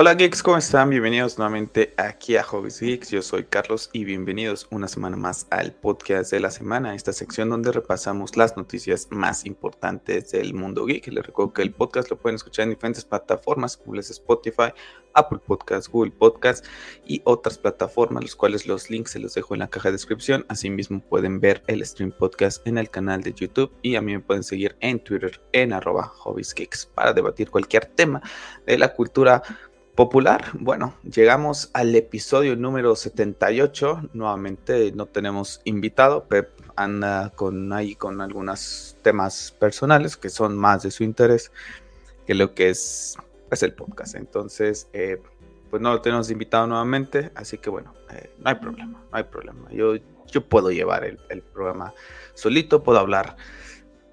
Hola geeks, ¿cómo están? Bienvenidos nuevamente aquí a Hobbies Geeks. Yo soy Carlos y bienvenidos una semana más al podcast de la semana, esta sección donde repasamos las noticias más importantes del mundo geek. Les recuerdo que el podcast lo pueden escuchar en diferentes plataformas como es Spotify, Apple Podcasts, Google Podcasts y otras plataformas, los cuales los links se los dejo en la caja de descripción. Asimismo pueden ver el stream podcast en el canal de YouTube y a mí me pueden seguir en Twitter en arroba Geeks para debatir cualquier tema de la cultura popular. Bueno, llegamos al episodio número 78. Nuevamente no tenemos invitado. Pep anda con ahí con algunos temas personales que son más de su interés que lo que es, es el podcast. Entonces, eh, pues no lo tenemos invitado nuevamente. Así que bueno, eh, no hay problema, no hay problema. Yo, yo puedo llevar el programa solito, puedo hablar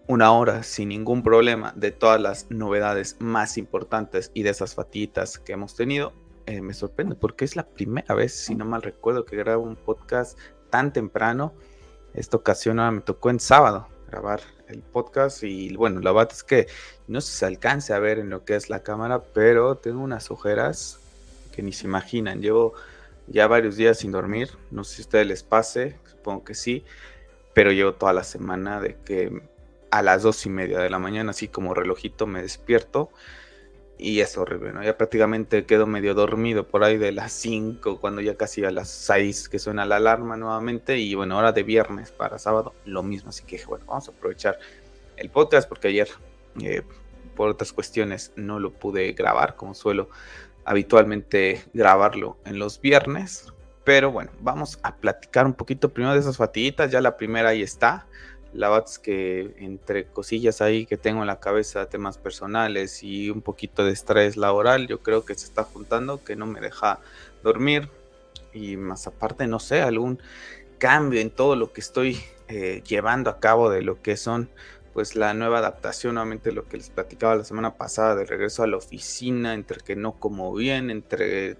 una hora sin ningún problema de todas las novedades más importantes y de esas fatitas que hemos tenido, eh, me sorprende porque es la primera vez, si no mal recuerdo, que grabo un podcast tan temprano. Esta ocasión ahora me tocó en sábado grabar el podcast y bueno, la verdad es que no se alcance a ver en lo que es la cámara, pero tengo unas ojeras que ni se imaginan. Llevo ya varios días sin dormir, no sé si a ustedes les pase, supongo que sí, pero llevo toda la semana de que a las dos y media de la mañana, así como relojito, me despierto y es horrible, ¿no? Ya prácticamente quedo medio dormido por ahí de las 5, cuando ya casi a las 6 que suena la alarma nuevamente. Y bueno, hora de viernes para sábado, lo mismo. Así que bueno, vamos a aprovechar el podcast porque ayer, eh, por otras cuestiones, no lo pude grabar como suelo habitualmente grabarlo en los viernes. Pero bueno, vamos a platicar un poquito primero de esas fatiguitas. Ya la primera ahí está. La que entre cosillas ahí que tengo en la cabeza, temas personales y un poquito de estrés laboral, yo creo que se está juntando, que no me deja dormir. Y más aparte, no sé, algún cambio en todo lo que estoy eh, llevando a cabo de lo que son pues la nueva adaptación, nuevamente lo que les platicaba la semana pasada de regreso a la oficina, entre que no como bien, entre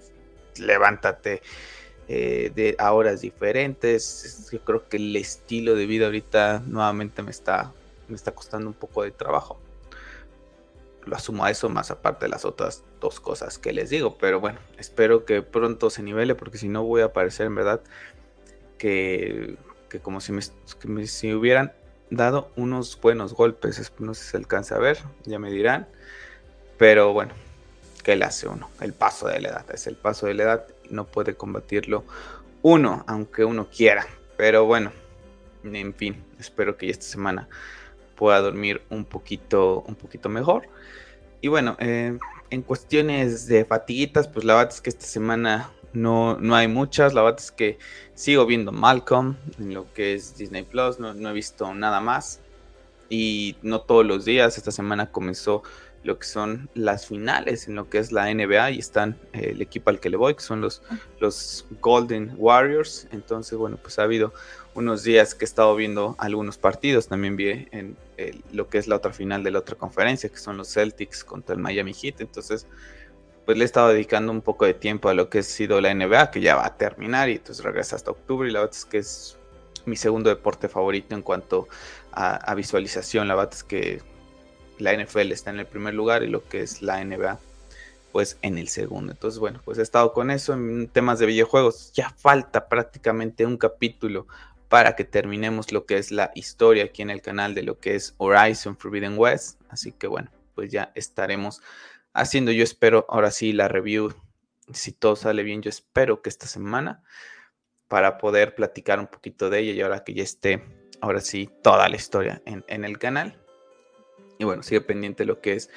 levántate eh, de horas diferentes. Yo creo que el estilo de vida ahorita nuevamente me está, me está costando un poco de trabajo. Lo asumo a eso más aparte de las otras dos cosas que les digo. Pero bueno, espero que pronto se nivele porque si no voy a parecer en verdad que, que como si me, si hubieran dado unos buenos golpes. No sé si se alcance a ver, ya me dirán. Pero bueno, ¿qué le hace uno? El paso de la edad. Es el paso de la edad no puede combatirlo uno, aunque uno quiera. Pero bueno, en fin, espero que esta semana pueda dormir un poquito, un poquito mejor. Y bueno, eh, en cuestiones de fatiguitas, pues la verdad es que esta semana no, no hay muchas. La verdad es que sigo viendo Malcolm en lo que es Disney Plus, no, no he visto nada más. Y no todos los días, esta semana comenzó lo que son las finales en lo que es la NBA y están eh, el equipo al que le voy, que son los, los Golden Warriors. Entonces, bueno, pues ha habido unos días que he estado viendo algunos partidos. También vi en lo que es la otra final de la otra conferencia, que son los Celtics contra el Miami Heat. Entonces, pues le he estado dedicando un poco de tiempo a lo que ha sido la NBA, que ya va a terminar y entonces regresa hasta octubre. Y la verdad es que es mi segundo deporte favorito en cuanto a, a visualización. La verdad es que la NFL está en el primer lugar y lo que es la NBA pues en el segundo. Entonces, bueno, pues he estado con eso en temas de videojuegos. Ya falta prácticamente un capítulo para que terminemos lo que es la historia aquí en el canal de lo que es Horizon Forbidden West. Así que bueno, pues ya estaremos haciendo, yo espero ahora sí la review, si todo sale bien, yo espero que esta semana para poder platicar un poquito de ella y ahora que ya esté, ahora sí, toda la historia en, en el canal. Y bueno, sigue pendiente lo que es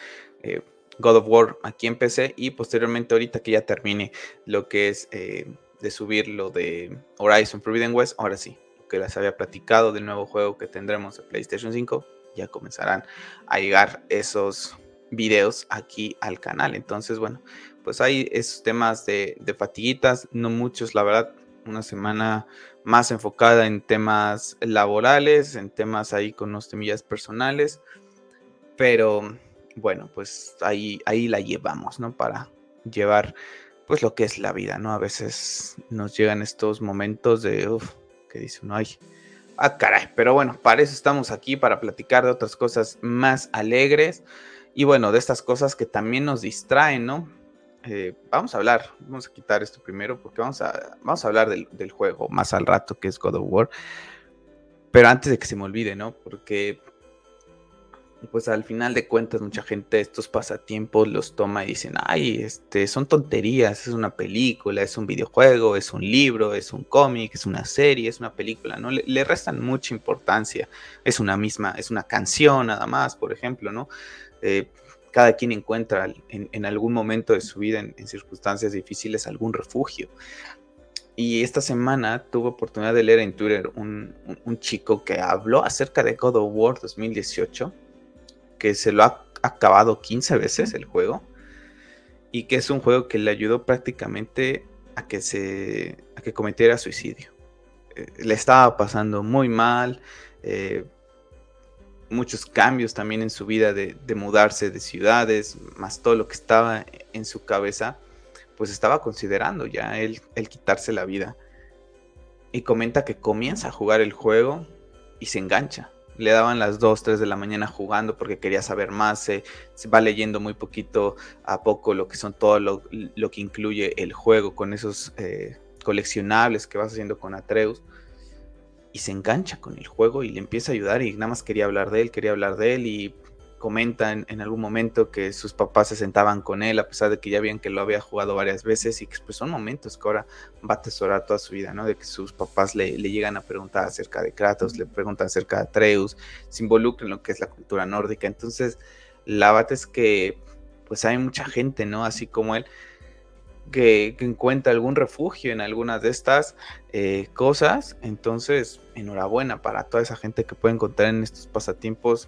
eh, God of War aquí en PC. Y posteriormente, ahorita que ya termine lo que es eh, de subir lo de Horizon Forbidden West, ahora sí, lo que les había platicado del nuevo juego que tendremos de PlayStation 5, ya comenzarán a llegar esos videos aquí al canal. Entonces, bueno, pues hay esos temas de, de fatiguitas, no muchos, la verdad, una semana más enfocada en temas laborales, en temas ahí con unos temillas personales. Pero bueno, pues ahí, ahí la llevamos, ¿no? Para llevar pues lo que es la vida, ¿no? A veces nos llegan estos momentos de, uff, que dice uno, ay, ah, caray, pero bueno, para eso estamos aquí, para platicar de otras cosas más alegres y bueno, de estas cosas que también nos distraen, ¿no? eh, vamos a hablar, vamos a quitar esto primero porque vamos a, vamos a hablar del, del, juego más al rato que es God of War. Pero antes de que se me olvide, ¿no? Porque pues al final de cuentas mucha gente estos pasatiempos los toma y dicen, ay, este, son tonterías, es una película, es un videojuego, es un libro, es un cómic, es una serie, es una película, ¿no? Le, restan mucha importancia, es una misma, es una canción nada más, por ejemplo, ¿no? Eh, cada quien encuentra en, algún momento de su vida, en, circunstancias difíciles, algún refugio. Y esta semana tuve oportunidad de leer en Twitter un, un chico que habló acerca de God of War 2018 que se lo ha acabado 15 veces el juego y que es un juego que le ayudó prácticamente a que se a que cometiera suicidio. Eh, le estaba pasando muy mal, eh, muchos cambios también en su vida de, mudarse de ciudades, más todo lo que estaba en su cabeza, pues estaba considerando ya el, el quitarse la vida. Y comenta que comienza a jugar el juego y se engancha le daban las 2, 3 de la mañana jugando porque quería saber más, se, va leyendo muy poquito a poco lo que son todo lo, que incluye el juego con esos eh, coleccionables que vas haciendo con Atreus y se engancha con el juego y le empieza a ayudar y nada más quería hablar de él, quería hablar de él y comenta en, algún momento que sus papás se sentaban con él, a pesar de que ya veían que lo había jugado varias veces y que pues, son momentos que ahora va a atesorar toda su vida, ¿no? De que sus papás le, llegan a preguntar acerca de Kratos, le preguntan acerca de Atreus, se involucra en lo que es la cultura nórdica. Entonces, la bata es que pues hay mucha gente, ¿no? Así como él, que, encuentra algún refugio en algunas de estas eh, cosas. Entonces, enhorabuena para toda esa gente que puede encontrar en estos pasatiempos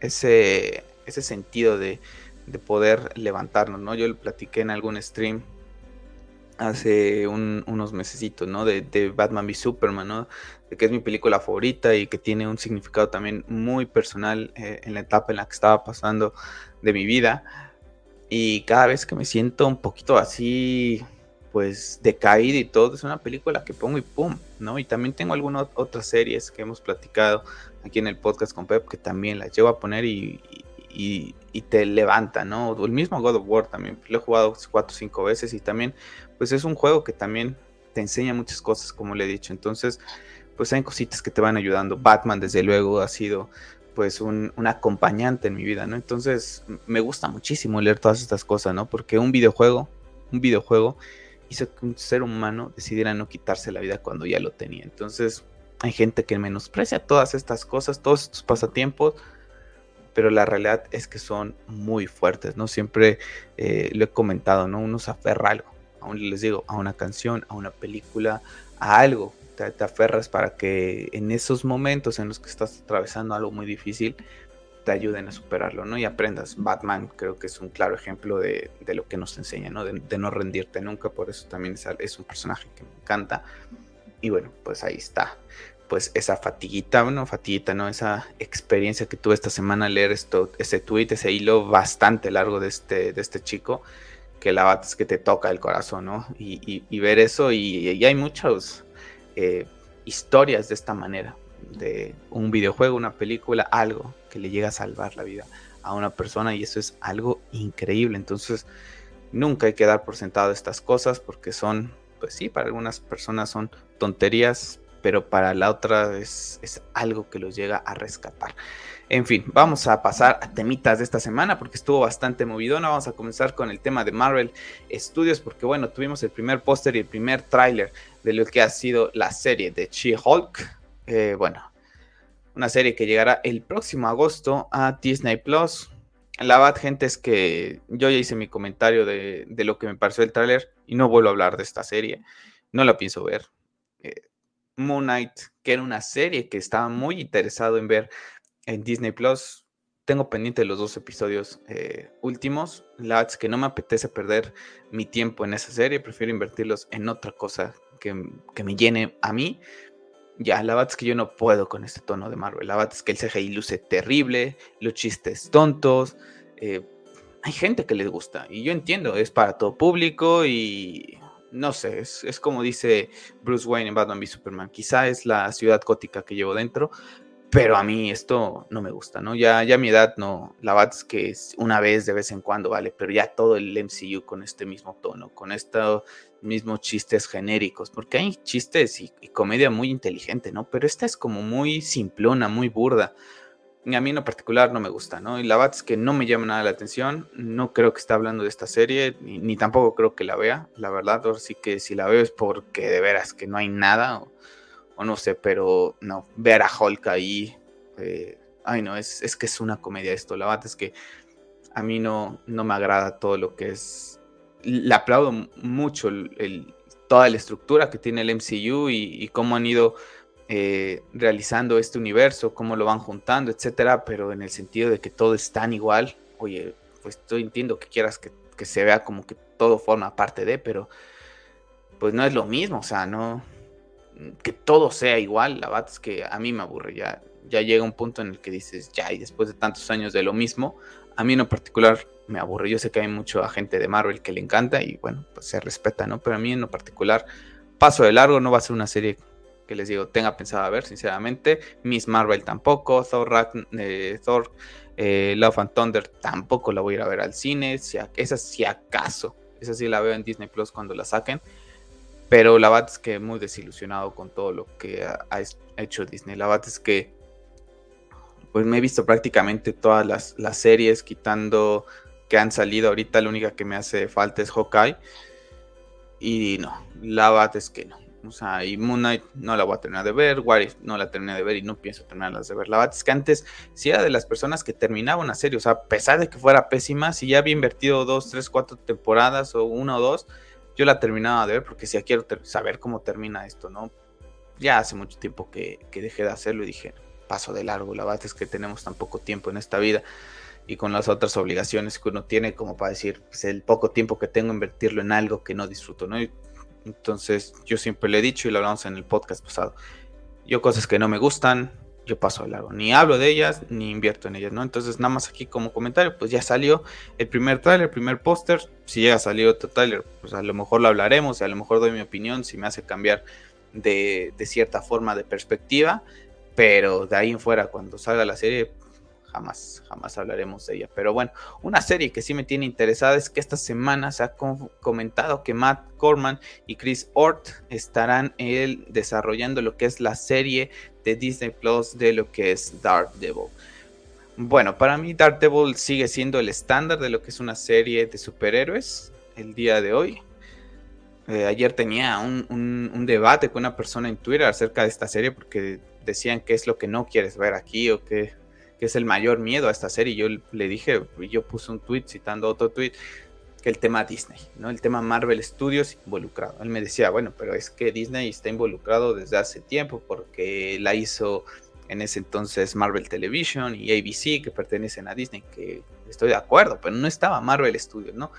ese, ese sentido de, poder levantarnos, ¿no? Yo lo platiqué en algún stream hace unos mesecitos, ¿no? De, Batman v Superman, ¿no? De que es mi película favorita y que tiene un significado también muy personal eh, en la etapa en la que estaba pasando de mi vida. Y cada vez que me siento un poquito así, pues decaído y todo, es una película que pongo y pum, ¿no? Y también tengo algunas otras series que hemos platicado aquí en el podcast con Pep, que también las llevo a poner y, te levanta, ¿no? El mismo God of War también, lo he jugado cuatro o cinco veces y también, pues es un juego que también te enseña muchas cosas, como le he dicho. Entonces, pues hay cositas que te van ayudando. Batman, desde luego, ha sido pues un, un, acompañante en mi vida, ¿no? Entonces, me gusta muchísimo leer todas estas cosas, ¿no? Porque un videojuego, un videojuego hizo que un ser humano decidiera no quitarse la vida cuando ya lo tenía. Entonces, hay gente que menosprecia todas estas cosas, todos estos pasatiempos, pero la realidad es que son muy fuertes, ¿no? Siempre eh, lo he comentado, ¿no? Uno se aferra a algo, aún les digo, a una canción, a una película, a algo. Te, aferras para que en esos momentos en los que estás atravesando algo muy difícil, te ayuden a superarlo, ¿no? Y aprendas. Batman creo que es un claro ejemplo de, lo que nos enseña, ¿no? De, no rendirte nunca, por eso también es, es un personaje que me encanta. Y bueno, pues ahí está pues esa fatiguita, bueno, fatiguita, ¿no? Esa experiencia que tuve esta semana leer esto, ese tweet, ese hilo bastante largo de este, de este chico, que la verdad es que te toca el corazón, ¿no? Y, ver eso, y, hay muchas eh, historias de esta manera, de un videojuego, una película, algo que le llega a salvar la vida a una persona, y eso es algo increíble. Entonces, nunca hay que dar por sentado estas cosas, porque son, pues sí, para algunas personas son tonterías, pero para la otra es, algo que los llega a rescatar. En fin, vamos a pasar a temitas de esta semana porque estuvo bastante movidona. Vamos a comenzar con el tema de Marvel Studios porque bueno, tuvimos el primer póster y el primer tráiler de lo que ha sido la serie de She-Hulk. Eh, bueno, una serie que llegará el próximo agosto a Disney Plus. La verdad, gente, es que yo ya hice mi comentario de, lo que me pareció el tráiler y no vuelvo a hablar de esta serie. No la pienso ver. Eh, Moon Knight, que era una serie que estaba muy interesado en ver en Disney Plus. Tengo pendiente los dos episodios eh, últimos. La verdad es que no me apetece perder mi tiempo en esa serie. Prefiero invertirlos en otra cosa que, me llene a mí. Ya, la verdad es que yo no puedo con este tono de Marvel. La verdad es que el CGI luce terrible, los chistes tontos. Eh, hay gente que les gusta y yo entiendo, es para todo público y no sé, es, como dice Bruce Wayne en Batman v Superman. Quizá es la ciudad gótica que llevo dentro, pero a mí esto no me gusta, ¿no? Ya, ya a mi edad no, la verdad es que es una vez de vez en cuando, vale, pero ya todo el MCU con este mismo tono, con estos mismos chistes genéricos, porque hay chistes y, comedia muy inteligente, ¿no? Pero esta es como muy simplona, muy burda. A mí en lo particular no me gusta, ¿no? Y la verdad es que no me llama nada la atención, no creo que esté hablando de esta serie, ni, tampoco creo que la vea, la verdad, ahora sí que si la veo es porque de veras que no hay nada, o no sé, pero no, ver a Hulk ahí, eh, ay no, es, es, que es una comedia esto, la verdad es que a mí no, no me agrada todo lo que es, le aplaudo mucho toda la estructura que tiene el MCU y, cómo han ido eh, realizando este universo, cómo lo van juntando, etcétera, pero en el sentido de que todo es tan igual, oye, pues yo entiendo que quieras que, que se vea como que todo forma parte de, pero pues no es lo mismo, o sea, no, que todo sea igual, la verdad es que a mí me aburre, ya, ya llega un punto en el que dices, ya, y después de tantos años de lo mismo, a mí en particular me aburre, yo sé que hay mucha gente de Marvel que le encanta y bueno, pues se respeta, ¿no? Pero a mí en lo particular, paso de largo, no va a ser una serie que les digo, tenga pensado a ver, sinceramente, Miss Marvel tampoco, Thor, eh, Thor eh, Love and Thunder tampoco la voy a ir a ver al cine, si esa si acaso, esa sí la veo en Disney Plus cuando la saquen, pero la verdad es que muy desilusionado con todo lo que ha, hecho Disney. La verdad es que pues me he visto prácticamente todas las, series, quitando que han salido ahorita. La única que me hace falta es Hawkeye. Y no, la verdad es que no. O sea, y Moon Knight no la voy a terminar de ver, What no la terminé de ver y no pienso terminarlas de ver. La verdad es que antes sí era de las personas que terminaba una serie, o sea, a pesar de que fuera pésima, si ya había invertido dos, tres, cuatro temporadas o una o dos, yo la terminaba de ver porque si quiero saber cómo termina esto, ¿no? Ya hace mucho tiempo que, dejé de hacerlo y dije, paso de largo, la verdad es que tenemos tan poco tiempo en esta vida y con las otras obligaciones que uno tiene como para decir, pues el poco tiempo que tengo invertirlo en algo que no disfruto, ¿no? Entonces yo siempre le he dicho y lo hablamos en el podcast pasado, yo cosas que no me gustan, yo paso de largo. Ni hablo de ellas, ni invierto en ellas, ¿no? Entonces, nada más aquí como comentario, pues ya salió el primer tráiler, el primer póster. Si llega a salir otro tráiler, pues a lo mejor lo hablaremos y a lo mejor doy mi opinión si me hace cambiar de, de cierta forma de perspectiva. Pero de ahí en fuera, cuando salga la serie, jamás, jamás hablaremos de ella. Pero bueno, una serie que sí me tiene interesada es que esta semana se ha comentado que Matt Corman y Chris Ort estarán desarrollando lo que es la serie de Disney Plus de lo que es Devil Bueno, para mí Devil sigue siendo el estándar de lo que es una serie de superhéroes el día de hoy. Eh, ayer tenía un, un, debate con una persona en Twitter acerca de esta serie porque decían qué es lo que no quieres ver aquí o qué, que es el mayor miedo a esta serie. Yo le dije, yo puse un tweet citando otro tweet, que el tema Disney, ¿no? El tema Marvel Studios involucrado. Él me decía, bueno, pero es que Disney está involucrado desde hace tiempo porque la hizo en ese entonces Marvel Television y ABC que pertenecen a Disney, que estoy de acuerdo, pero no estaba Marvel Studios, ¿no?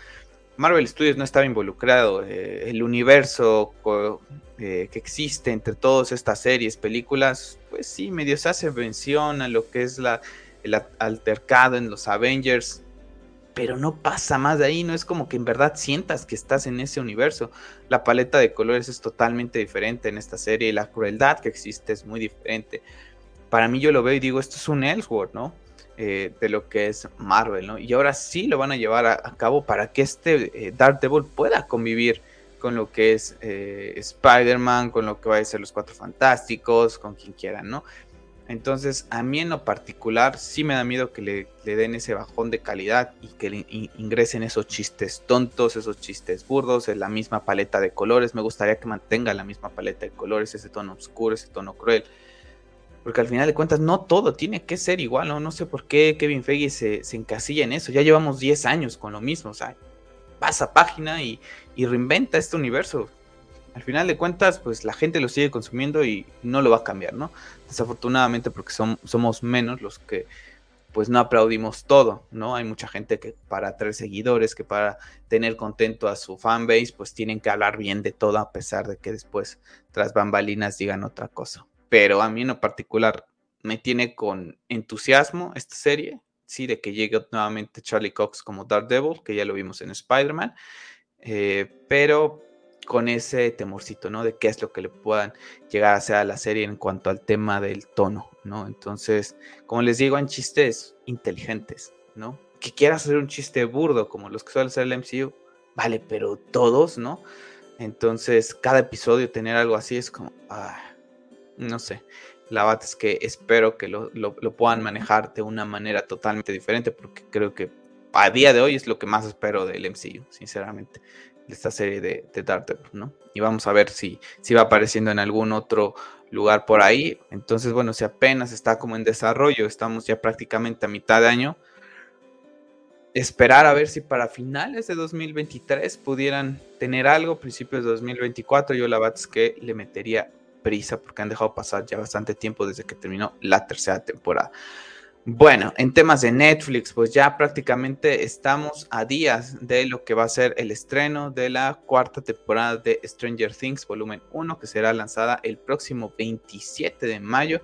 Marvel Studios no estaba involucrado, eh, el universo eh, que existe entre todas estas series, películas, pues sí, medio se hace mención a lo que es la, el altercado en los Avengers, pero no pasa más de ahí, no es como que en verdad sientas que estás en ese universo. La paleta de colores es totalmente diferente en esta serie y la crueldad que existe es muy diferente. Para mí yo lo veo y digo, esto es un Ellsworth, ¿no? Eh, de lo que es Marvel, ¿no? Y ahora sí lo van a llevar a, cabo para que este eh, Daredevil pueda convivir con lo que es eh, Spider-Man, con lo que va a ser los Cuatro Fantásticos, con quien quieran, ¿no? Entonces, a mí en lo particular sí me da miedo que le, den ese bajón de calidad y que ingresen esos chistes tontos, esos chistes burdos, en la misma paleta de colores. Me gustaría que mantenga la misma paleta de colores, ese tono oscuro, ese tono cruel. Porque al final de cuentas no todo tiene que ser igual, ¿no? No sé por qué Kevin Feige se, se encasilla en eso. Ya llevamos 10 años con lo mismo, o sea, pasa página y, reinventa este universo. Al final de cuentas, pues la gente lo sigue consumiendo y no lo va a cambiar, ¿no? Desafortunadamente porque somos menos los que pues no aplaudimos todo, ¿no? Hay mucha gente que para tener seguidores, que para tener contento a su fanbase, pues tienen que hablar bien de todo a pesar de que después tras bambalinas digan otra cosa pero a mí en lo particular me tiene con entusiasmo esta serie, sí, de que llegue nuevamente Charlie Cox como Daredevil, que ya lo vimos en Spider-Man, eh, pero con ese temorcito, ¿no? De qué es lo que le puedan llegar a hacer a la serie en cuanto al tema del tono. ¿no? Entonces, como les digo, en chistes inteligentes, ¿no? Que quieras hacer un chiste burdo como los que suele hacer el MCU, vale, pero todos, ¿no? Entonces, cada episodio tener algo así es como, ah, no sé. La verdad es que espero que lo, puedan manejar de una manera totalmente diferente, porque creo que a día de hoy es lo que más espero del MCU, sinceramente, de esta serie de, de ¿no? Y vamos a ver si, si va apareciendo en algún otro lugar por ahí. Entonces, bueno, si apenas está como en desarrollo, estamos ya prácticamente a mitad de año, esperar a ver si para finales de 2023 pudieran tener algo, principios de 2024, yo la verdad es que le metería prisa porque han dejado pasar ya bastante tiempo desde que terminó la tercera temporada. Bueno, en temas de Netflix, pues ya prácticamente estamos a días de lo que va a ser el estreno de la cuarta temporada de Stranger Things, volumen 1, que será lanzada el próximo 27 de mayo.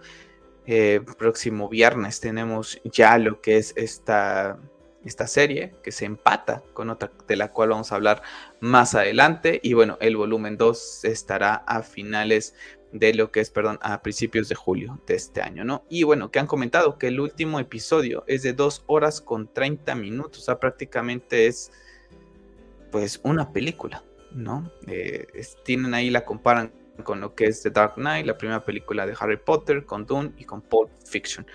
Eh, próximo viernes tenemos ya lo que es esta esta serie que se empata con otra de la cual vamos a hablar más adelante y bueno el volumen 2 estará a finales de lo que es perdón a principios de julio de este año no y bueno que han comentado que el último episodio es de 2 horas con 30 minutos o sea prácticamente es pues una película no eh, tienen ahí la comparan con lo que es The Dark Knight la primera película de Harry Potter con Dune y con Pulp Fiction.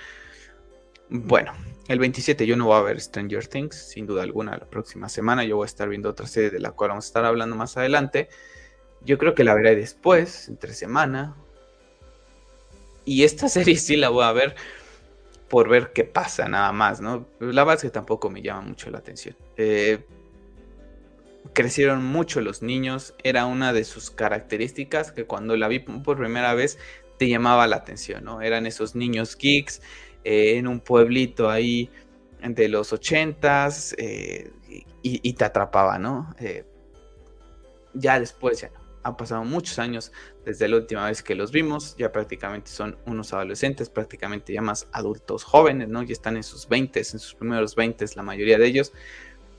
Bueno, el 27 yo no voy a ver Stranger Things, sin duda alguna, la próxima semana yo voy a estar viendo otra serie de la cual vamos a estar hablando más adelante. Yo creo que la veré después, entre semana. Y esta serie sí la voy a ver por ver qué pasa, nada más, ¿no? La que tampoco me llama mucho la atención. Eh, crecieron mucho los niños, era una de sus características que cuando la vi por primera vez te llamaba la atención, ¿no? Eran esos niños geeks eh, en un pueblito ahí de los ochentas eh, y, te atrapaba, ¿no? Eh, ya después ya no. Han pasado muchos años desde la última vez que los vimos, ya prácticamente son unos adolescentes, prácticamente ya más adultos jóvenes, ¿no? Ya están en sus 20, en sus primeros 20 la mayoría de ellos.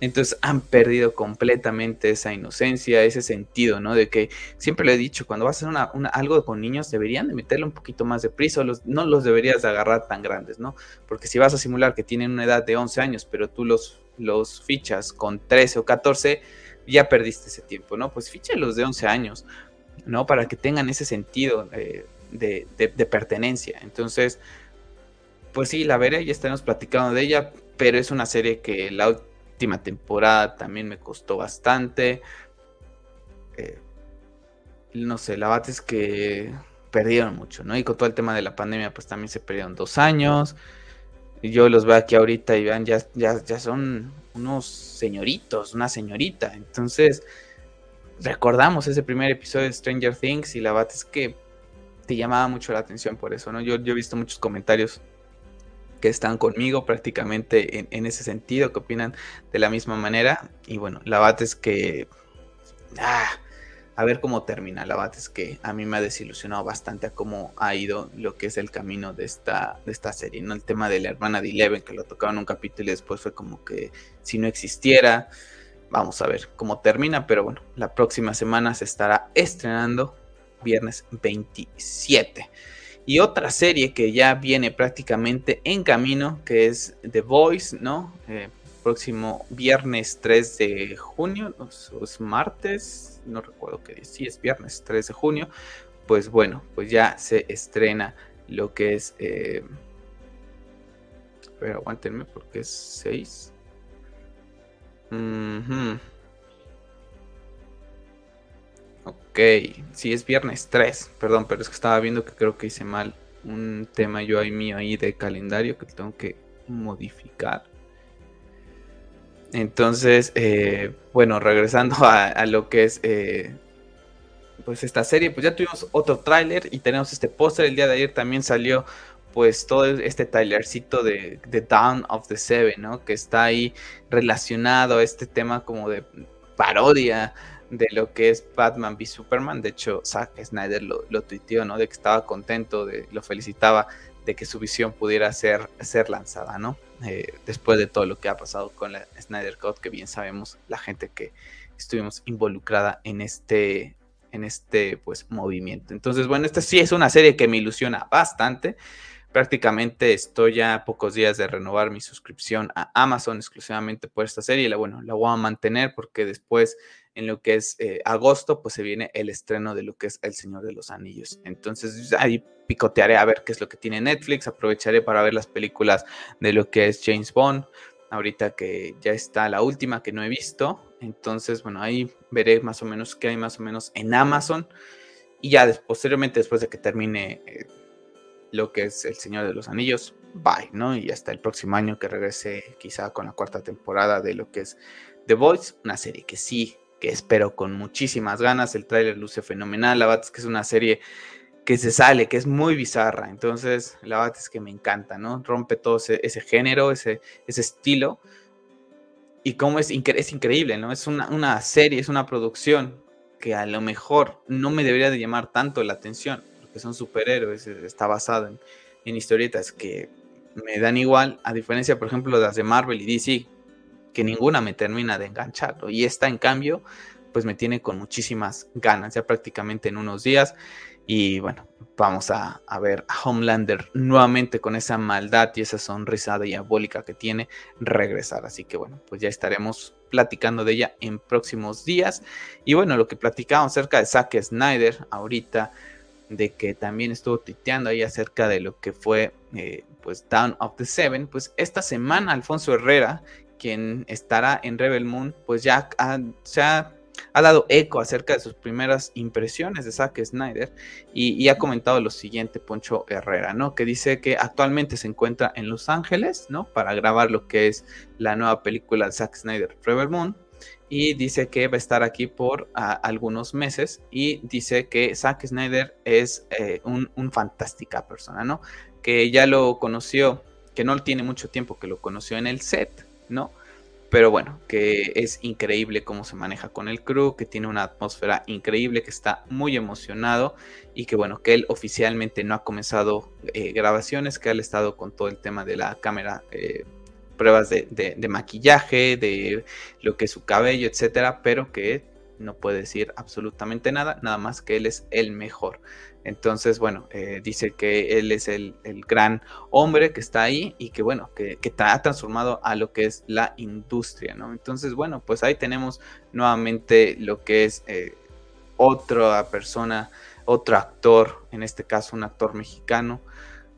Entonces han perdido completamente esa inocencia, ese sentido, ¿no? De que siempre le he dicho, cuando vas a hacer algo con niños, deberían de meterle un poquito más de prisa, no los deberías de agarrar tan grandes, ¿no? Porque si vas a simular que tienen una edad de 11 años, pero tú los, los fichas con 13 o 14, ya perdiste ese tiempo, ¿no? Pues los de 11 años, ¿no? Para que tengan ese sentido de, de pertenencia. Entonces, pues sí, la veré, ya estaremos platicando de ella, pero es una serie que la última temporada también me costó bastante. Eh, no sé, la verdad es que perdieron mucho, ¿no? Y con todo el tema de la pandemia, pues también se perdieron dos años. Yo los veo aquí ahorita y vean, ya, ya, ya son unos señoritos, una señorita. Entonces, recordamos ese primer episodio de Stranger Things y la verdad es que te llamaba mucho la atención por eso, ¿no? Yo, yo he visto muchos comentarios que están conmigo prácticamente en, ese sentido, que opinan de la misma manera. Y bueno, la bate es que... Ah, a ver cómo termina. La bate es que a mí me ha desilusionado bastante a cómo ha ido lo que es el camino de esta, de esta serie. ¿no? El tema de la hermana de Eleven, que lo tocaba en un capítulo y después fue como que si no existiera. Vamos a ver cómo termina, pero bueno, la próxima semana se estará estrenando viernes 27. Y otra serie que ya viene prácticamente en camino, que es The Voice, ¿no? Eh, próximo viernes 3 de junio, es martes, no recuerdo qué día, sí es viernes 3 de junio, pues bueno, pues ya se estrena lo que es... Eh, pero aguántenme porque es 6. Ok, sí es viernes 3, perdón, pero es que estaba viendo que creo que hice mal un tema yo ahí mío ahí de calendario que tengo que modificar. Entonces, eh, bueno, regresando a, lo que es eh, pues esta serie, pues ya tuvimos otro tráiler y tenemos este póster. El día de ayer también salió pues todo este trailercito de, de Dawn of the Seven, ¿no? Que está ahí relacionado a este tema como de parodia de lo que es Batman v Superman. De hecho, Zack Snyder lo, lo tuiteó, ¿no? De que estaba contento, de, lo felicitaba de que su visión pudiera ser, ser lanzada, ¿no? Eh, después de todo lo que ha pasado con la Snyder Cut, que bien sabemos la gente que estuvimos involucrada en este, en este pues, movimiento. Entonces, bueno, esta sí es una serie que me ilusiona bastante prácticamente estoy ya pocos días de renovar mi suscripción a Amazon exclusivamente por esta serie. La, bueno, la voy a mantener porque después en lo que es eh, agosto, pues se viene el estreno de lo que es El Señor de los Anillos. Entonces ahí picotearé a ver qué es lo que tiene Netflix, aprovecharé para ver las películas de lo que es James Bond, ahorita que ya está la última que no he visto. Entonces, bueno, ahí veré más o menos qué hay más o menos en Amazon. Y ya posteriormente, después de que termine... Eh, lo que es El Señor de los Anillos, bye, ¿no? Y hasta el próximo año que regrese quizá con la cuarta temporada de lo que es The Voice, una serie que sí, que espero con muchísimas ganas, el tráiler luce fenomenal, la verdad es que es una serie que se sale, que es muy bizarra, entonces la verdad es que me encanta, ¿no? Rompe todo ese, género, ese, ese estilo, y cómo es, increíble, ¿no? Es una, una serie, es una producción que a lo mejor no me debería de llamar tanto la atención, que son superhéroes, eh, está basado en, historietas que me dan igual, a diferencia, por ejemplo, de las de Marvel y DC, que ninguna me termina de enganchar. Y esta, en cambio, pues me tiene con muchísimas ganas, ya prácticamente en unos días. Y bueno, vamos a, a, ver a Homelander nuevamente con esa maldad y esa sonrisa diabólica que tiene regresar. Así que bueno, pues ya estaremos platicando de ella en próximos días. Y bueno, lo que platicamos acerca de Zack Snyder ahorita de que también estuvo tuiteando ahí acerca de lo que fue eh, pues Down of the Seven, pues esta semana Alfonso Herrera, quien estará en Rebel Moon, pues ya se ha, dado eco acerca de sus primeras impresiones de Zack Snyder y, ha comentado lo siguiente Poncho Herrera, ¿no? Que dice que actualmente se encuentra en Los Ángeles, ¿no? Para grabar lo que es la nueva película de Zack Snyder, Rebel Moon y dice que va a estar aquí por algunos meses y dice que Zack Snyder es eh, un, fantástica persona, ¿no? Que ya lo conoció, que no tiene mucho tiempo que lo conoció en el set, ¿no? Pero bueno, que es increíble cómo se maneja con el crew, que tiene una atmósfera increíble, que está muy emocionado y que bueno, que él oficialmente no ha comenzado eh, grabaciones, que él ha estado con todo el tema de la cámara eh, pruebas de, maquillaje, de lo que es su cabello, etcétera, pero que no puede decir absolutamente nada, nada más que él es el mejor. Entonces, bueno, eh, dice que él es el, gran hombre que está ahí y que, bueno, que, que, ha transformado a lo que es la industria, ¿no? Entonces, bueno, pues ahí tenemos nuevamente lo que es eh, otra persona, otro actor, en este caso un actor mexicano,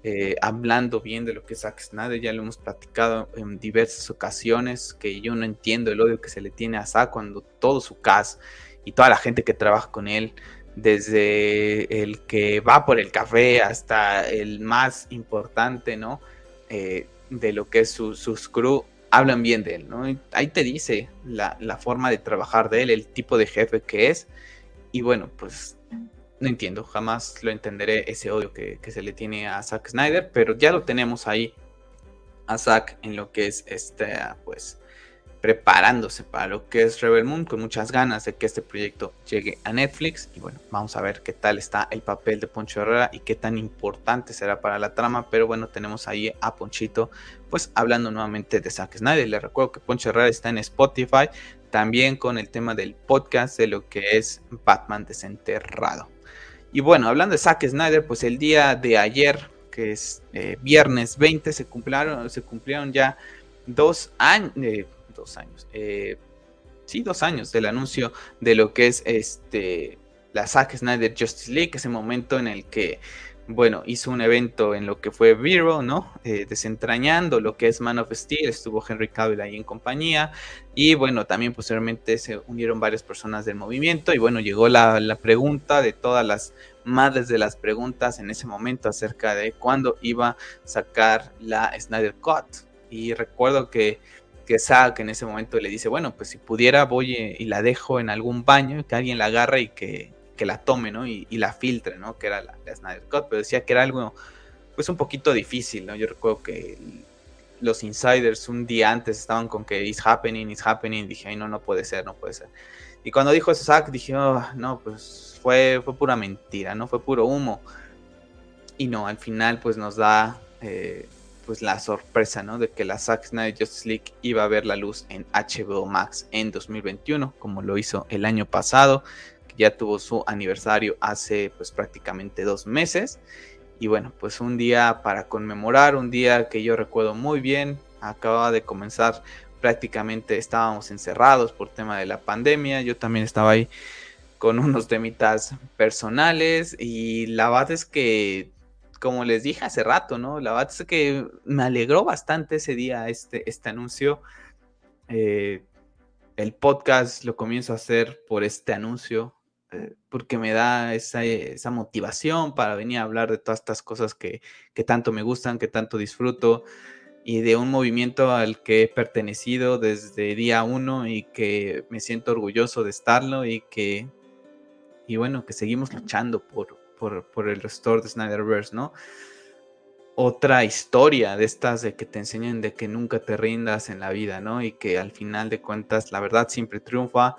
eh, hablando bien de lo que es Zack ya lo hemos platicado en diversas ocasiones, que yo no entiendo el odio que se le tiene a Zack cuando todo su cast y toda la gente que trabaja con él, desde el que va por el café hasta el más importante, ¿no? Eh, de lo que es su, sus crew, hablan bien de él, ¿no? ahí te dice la, la forma de trabajar de él, el tipo de jefe que es, y bueno, pues no entiendo, jamás lo entenderé ese odio que, se le tiene a Zack Snyder, pero ya lo tenemos ahí a Zack en lo que es este, pues preparándose para lo que es Rebel Moon con muchas ganas de que este proyecto llegue a Netflix. Y bueno, vamos a ver qué tal está el papel de Poncho Herrera y qué tan importante será para la trama, pero bueno, tenemos ahí a Ponchito pues hablando nuevamente de Zack Snyder, les recuerdo que Poncho Herrera está en Spotify, también con el tema del podcast de lo que es Batman desenterrado. Y bueno, hablando de Zack Snyder, pues el día de ayer, que es eh, viernes 20, se cumplieron, se cumplieron ya dos años, eh, dos años, eh, sí, dos años del anuncio de lo que es este la Zack Snyder Justice League, ese momento en el que bueno, hizo un evento en lo que fue Vero, ¿no? Eh, desentrañando lo que es Man of Steel, estuvo Henry Cavill ahí en compañía, y bueno, también posteriormente se unieron varias personas del movimiento, y bueno, llegó la, pregunta de todas las madres de las preguntas en ese momento acerca de cuándo iba a sacar la Snyder Cut, y recuerdo que que Zack en ese momento le dice, bueno, pues si pudiera voy y la dejo en algún baño, que alguien la agarre y que que la tome, ¿no? Y, la filtre, ¿no? Que era la, Snyder Cut, pero decía que era algo, pues un poquito difícil. Yo recuerdo que los insiders un día antes estaban con que it's happening, it's happening, dije, ay, no, no puede ser, no puede ser. Y cuando dijo eso Zack, dije, oh, no, pues fue, fue pura mentira, ¿no? Fue puro humo. Y no, al final, pues nos da... Eh, pues la sorpresa, ¿no? De que la Zack Snyder Justice League iba a ver la luz en HBO Max en 2021, como lo hizo el año pasado ya tuvo su aniversario hace pues prácticamente dos meses. Y bueno, pues un día para conmemorar, un día que yo recuerdo muy bien, acababa de comenzar prácticamente estábamos encerrados por tema de la pandemia, yo también estaba ahí con unos temitas personales y la verdad es que, como les dije hace rato, ¿no? La verdad es que me alegró bastante ese día este, este anuncio. Eh, el podcast lo comienzo a hacer por este anuncio, eh, porque me da esa, esa, motivación para venir a hablar de todas estas cosas que, que tanto me gustan, que tanto disfruto y de un movimiento al que he pertenecido desde día uno y que me siento orgulloso de estarlo y que, y bueno, que seguimos luchando por, por, el restore de Snyderverse, ¿no? Otra historia de estas de que te enseñan de que nunca te rindas en la vida, ¿no? Y que al final de cuentas la verdad siempre triunfa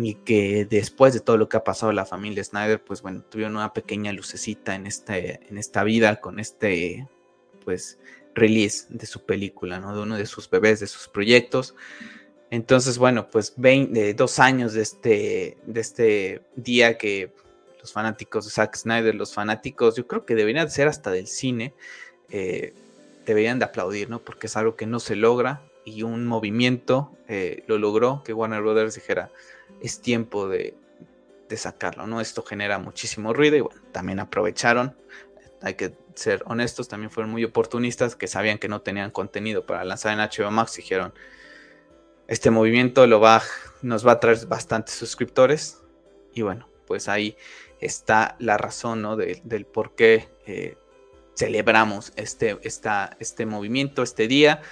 y que después de todo lo que ha pasado la familia Snyder, pues bueno, tuvieron una pequeña lucecita en, este, en esta vida con este, pues, release de su película, ¿no? De uno de sus bebés, de sus proyectos. Entonces, bueno, pues 20, dos años de este, de este día que los fanáticos de Zack Snyder, los fanáticos, yo creo que deberían ser hasta del cine, eh, deberían de aplaudir, ¿no? Porque es algo que no se logra y un movimiento eh, lo logró, que Warner Brothers dijera, es tiempo de, de sacarlo, ¿no? Esto genera muchísimo ruido y bueno, también aprovecharon hay que ser honestos, también fueron muy oportunistas que sabían que no tenían contenido para lanzar en HBO Max. Dijeron, este movimiento lo va, nos va a traer bastantes suscriptores. Y bueno, pues ahí está la razón ¿no? del por qué eh, celebramos este, este movimiento, este día.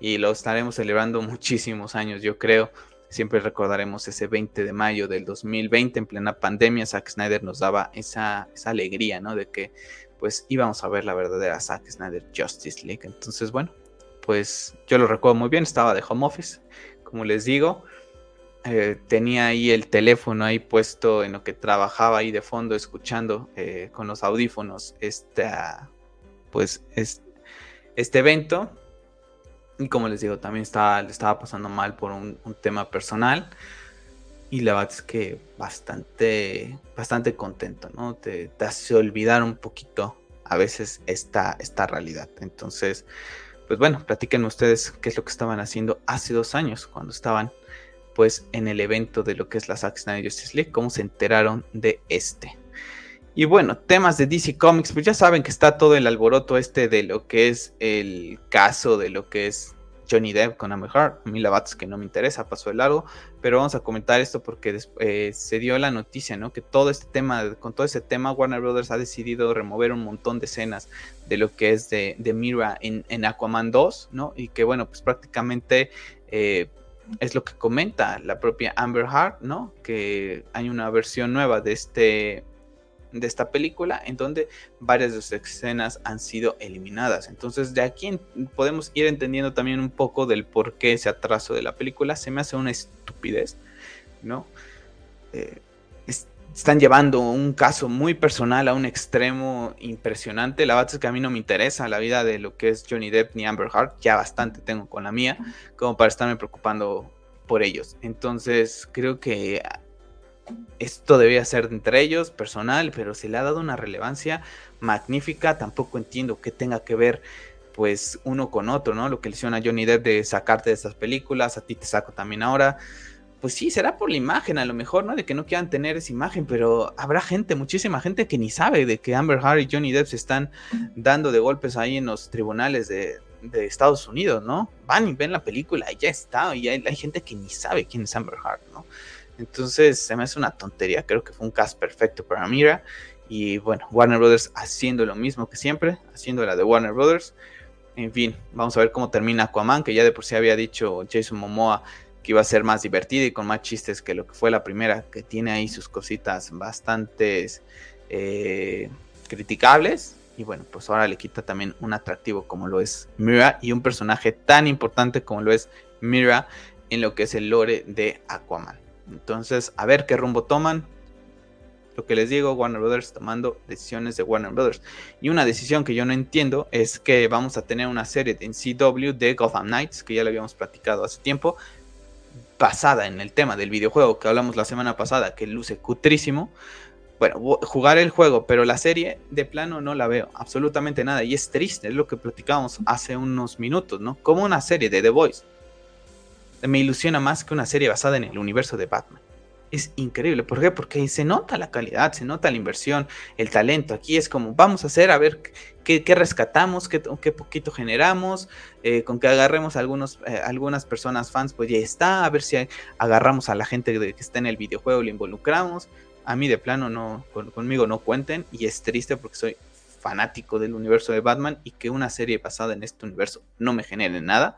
Y lo estaremos celebrando muchísimos años, yo creo. Siempre recordaremos ese 20 de mayo del 2020 en plena pandemia. Zack Snyder nos daba esa, esa alegría, ¿no? De que pues íbamos a ver la verdadera Zack Snyder Justice League. Entonces, bueno, pues yo lo recuerdo muy bien, estaba de home office, como les digo. Eh, tenía ahí el teléfono ahí puesto en lo que trabajaba ahí de fondo, escuchando eh, con los audífonos esta, pues, este evento. Y como les digo, también estaba, le estaba pasando mal por un, un tema personal y la verdad es que bastante, bastante contento, ¿no? Te, hace olvidar un poquito a veces esta, esta realidad. Entonces, pues bueno, platíquenme ustedes qué es lo que estaban haciendo hace dos años, cuando estaban pues en el evento de lo que es la Zack Snyder Justice League, cómo se enteraron de este. Y bueno, temas de DC Comics, pues ya saben que está todo el alboroto este de lo que es el caso de lo que es Johnny Depp con Amber Heard. A mí la que no me interesa, pasó de largo, pero vamos a comentar esto porque eh, se dio la noticia, ¿no? Que todo este tema, con todo este tema, Warner Brothers ha decidido remover un montón de escenas de lo que es de, Mira en, Aquaman 2, ¿no? Y que bueno, pues prácticamente eh, es lo que comenta la propia Amber Heard, ¿no? Que hay una versión nueva de este de esta película en donde varias de sus escenas han sido eliminadas. Entonces de aquí podemos ir entendiendo también un poco del por qué ese atraso de la película. Se me hace una estupidez, ¿no? Eh, están llevando un caso muy personal a un extremo impresionante. La verdad es que a mí no me interesa la vida de lo que es Johnny Depp ni Amber Heard. Ya bastante tengo con la mía como para estarme preocupando por ellos. Entonces creo que esto debía ser entre ellos, personal, pero se le ha dado una relevancia magnífica. Tampoco entiendo que tenga que ver, pues, uno con otro, ¿no? Lo que le hicieron a Johnny Depp de sacarte de estas películas, a ti te saco también ahora. Pues sí, será por la imagen, a lo mejor, ¿no? De que no quieran tener esa imagen, pero habrá gente, muchísima gente que ni sabe de que Amber Heard y Johnny Depp se están dando de golpes ahí en los tribunales de, Estados Unidos, ¿no? Van y ven la película y ya está, y hay, hay gente que ni sabe quién es Amber Heard, ¿no? Entonces se me hace una tontería. Creo que fue un cast perfecto para Mira. Y bueno, Warner Brothers haciendo lo mismo que siempre, haciendo la de Warner Brothers. En fin, vamos a ver cómo termina Aquaman, que ya de por sí había dicho Jason Momoa que iba a ser más divertida y con más chistes que lo que fue la primera, que tiene ahí sus cositas bastante eh, criticables. Y bueno, pues ahora le quita también un atractivo como lo es Mira y un personaje tan importante como lo es Mira en lo que es el lore de Aquaman. Entonces, a ver qué rumbo toman. Lo que les digo, Warner Brothers tomando decisiones de Warner Brothers. Y una decisión que yo no entiendo es que vamos a tener una serie en CW de Gotham Knights, que ya lo habíamos platicado hace tiempo, basada en el tema del videojuego que hablamos la semana pasada, que luce cutrísimo. bueno, jugar el juego, pero la serie de plano no la veo, absolutamente nada. Y es triste, es lo que platicábamos hace unos minutos, ¿no? Como una serie de The Voice. Me ilusiona más que una serie basada en el universo de Batman. Es increíble. ¿Por qué? Porque se nota la calidad, se nota la inversión, el talento. Aquí es como, vamos a hacer, a ver qué, rescatamos, qué, qué, poquito generamos, eh, con que agarremos algunos, eh, algunas personas fans, pues ya está, a ver si agarramos a la gente que está en el videojuego, lo involucramos a mí de plano no, conmigo no cuenten y es triste porque soy fanático del universo de Batman y que una serie basada en este universo no me genere nada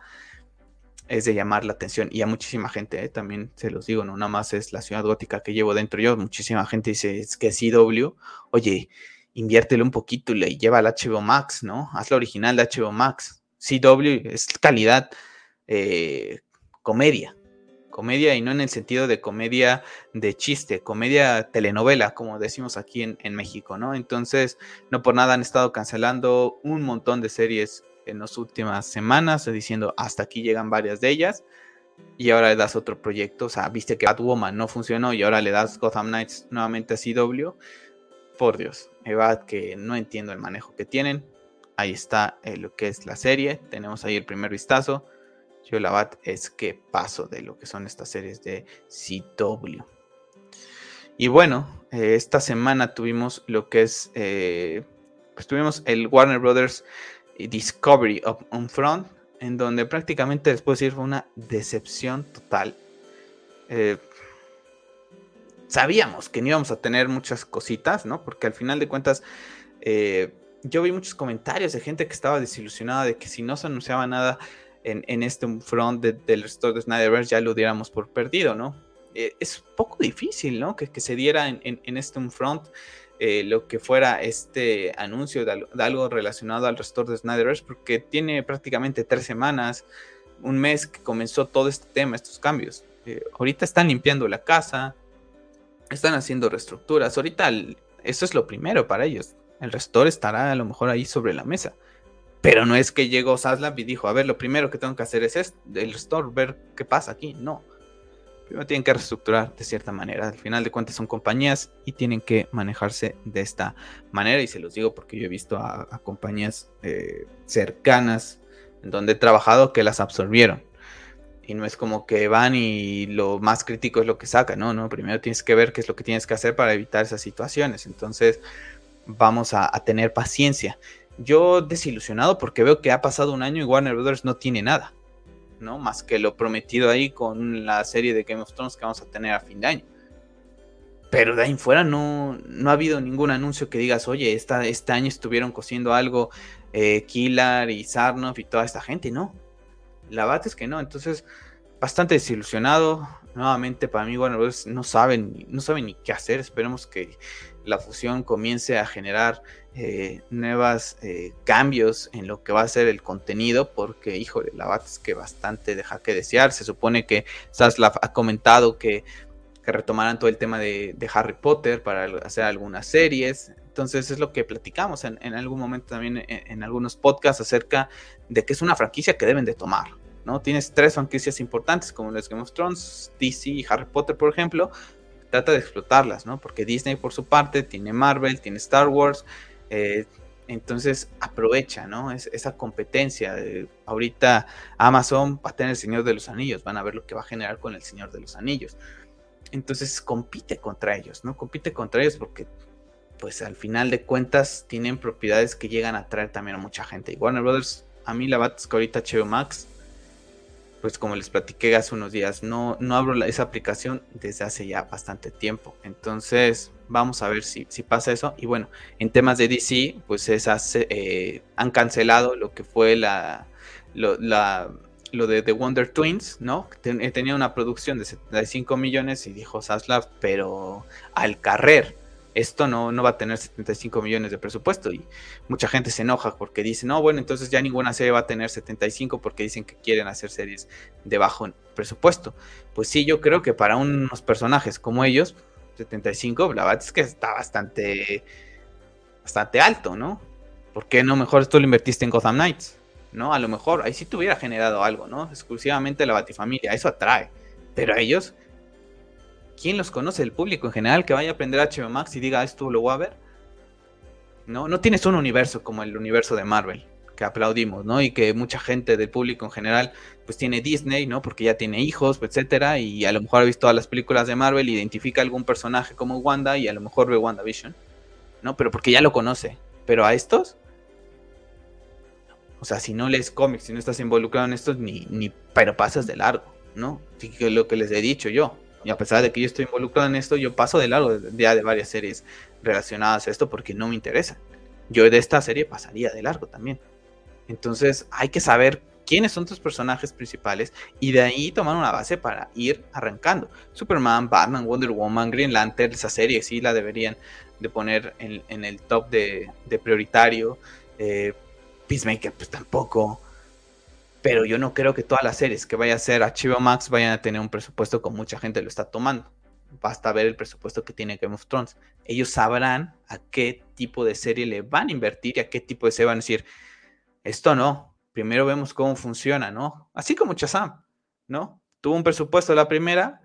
es de llamar la atención y a muchísima gente ¿eh? también se los digo, no nada más es la ciudad gótica que llevo dentro yo, muchísima gente dice es que CW, oye, inviértelo un poquito y le lleva al HBO Max, ¿no? Haz la original de HBO Max. CW es calidad eh, comedia, comedia y no en el sentido de comedia de chiste, comedia telenovela, como decimos aquí en, México, ¿no? Entonces, no por nada han estado cancelando un montón de series en las últimas semanas, diciendo hasta aquí llegan varias de ellas. Y ahora le das otro proyecto, o sea, viste que Batwoman no funcionó y ahora le das Gotham Knights nuevamente a CW. Por Dios, Evad, que no entiendo el manejo que tienen. Ahí está eh, lo que es la serie. Tenemos ahí el primer vistazo yo la bat es que paso de lo que son estas series de CW. Y bueno, eh, esta semana tuvimos lo que es, eh, pues tuvimos el Warner Brothers Discovery of On Front, en donde prácticamente después de decir fue una decepción total. Eh, sabíamos que no íbamos a tener muchas cositas, ¿no? Porque al final de cuentas, yo vi muchos comentarios de gente que estaba desilusionada de que si no se anunciaba nada en, este front del restore de Snyderverse ya lo diéramos por perdido, ¿no? Eh, es poco difícil, ¿no? Que, se diera en, este front eh, lo que fuera este anuncio de, algo relacionado al restore de Snyderverse, porque tiene prácticamente tres semanas, un mes que comenzó todo este tema, estos cambios. Eh, ahorita están limpiando la casa, están haciendo reestructuras. Ahorita eso es lo primero para ellos. El restore estará a lo mejor ahí sobre la mesa. Pero no es que llegó Saslab y dijo, a ver, lo primero que tengo que hacer es esto, el store, ver qué pasa aquí. No. Primero tienen que reestructurar de cierta manera. Al final de cuentas son compañías y tienen que manejarse de esta manera. Y se los digo porque yo he visto a, compañías eh, cercanas en donde he trabajado que las absorbieron. Y no es como que van y lo más crítico es lo que sacan, no, no, primero tienes que ver qué es lo que tienes que hacer para evitar esas situaciones. Entonces, vamos a tener paciencia yo desilusionado porque veo que ha pasado un año y Warner Brothers no tiene nada, ¿no? Más que lo prometido ahí con la serie de Game of Thrones que vamos a tener a fin de año. Pero de ahí en fuera no, no ha habido ningún anuncio que digas, oye, esta, este año estuvieron cosiendo algo eh, Killar y Sarnoff y toda esta gente, no. La bate es que no, entonces bastante desilusionado. Nuevamente para mí Warner Brothers no saben, no saben ni qué hacer. Esperemos que la fusión comience a generar eh, nuevos eh, cambios en lo que va a ser el contenido, porque, híjole, la verdad es que bastante deja que desear. Se supone que Saslav ha comentado que, que retomarán todo el tema de, Harry Potter para hacer algunas series. Entonces es lo que platicamos en, algún momento también en, algunos podcasts acerca de que es una franquicia que deben de tomar. ¿no? Tienes tres franquicias importantes como los Game of Thrones, DC y Harry Potter, por ejemplo. Trata de explotarlas, ¿no? Porque Disney por su parte tiene Marvel, tiene Star Wars, eh, entonces aprovecha, ¿no? Es, esa competencia. ahorita Amazon va a tener el Señor de los Anillos, van a ver lo que va a generar con el Señor de los Anillos. Entonces compite contra ellos, ¿no? Compite contra ellos porque, pues al final de cuentas, tienen propiedades que llegan a atraer también a mucha gente. Y Warner Brothers, a mí la bat que ahorita HBO Max pues como les platiqué hace unos días, no, no abro esa aplicación desde hace ya bastante tiempo. Entonces, vamos a ver si, pasa eso. Y bueno, en temas de DC, pues esas eh, han cancelado lo que fue la, lo, de The Wonder Twins, ¿no? tenía una producción de 75 millones y dijo Saslav, pero al carrer esto no, no va a tener 75 millones de presupuesto y mucha gente se enoja porque dice, no, bueno, entonces ya ninguna serie va a tener 75 porque dicen que quieren hacer series de bajo presupuesto. Pues sí, yo creo que para unos personajes como ellos, 75, la verdad es que está bastante, bastante alto, ¿no? ¿Por qué no mejor esto lo invertiste en Gotham Knights? ¿No? A lo mejor ahí sí te hubiera generado algo, ¿no? Exclusivamente la Batifamilia, eso atrae. Pero a ellos ¿quién los conoce? El público en general que vaya a aprender HBO Max y diga esto lo voy a ver. No, no tienes un universo como el universo de Marvel que aplaudimos, ¿no? Y que mucha gente del público en general, pues tiene Disney, ¿no? Porque ya tiene hijos, etcétera, y a lo mejor ha visto todas las películas de Marvel, identifica algún personaje como Wanda y a lo mejor ve WandaVision, ¿no? Pero porque ya lo conoce. Pero a estos, o sea, si no lees cómics, si no estás involucrado en estos, ni, ni, pero pasas de largo, ¿no? Así que lo que les he dicho yo. Y a pesar de que yo estoy involucrado en esto, yo paso de largo ya de varias series relacionadas a esto porque no me interesa. Yo de esta serie pasaría de largo también. Entonces hay que saber quiénes son tus personajes principales y de ahí tomar una base para ir arrancando. Superman, Batman, Wonder Woman, Green Lantern, esa serie sí la deberían de poner en, el top de, prioritario. Eh, Peacemaker pues tampoco. Pero yo no creo que todas las series que vaya a ser HBO Max vayan a tener un presupuesto como mucha gente lo está tomando. Basta ver el presupuesto que tiene Game of Thrones. Ellos sabrán a qué tipo de serie le van a invertir y a qué tipo de serie van a decir esto no. Primero vemos cómo funciona, ¿no? Así como Chazam, ¿no? Tuvo un presupuesto la primera,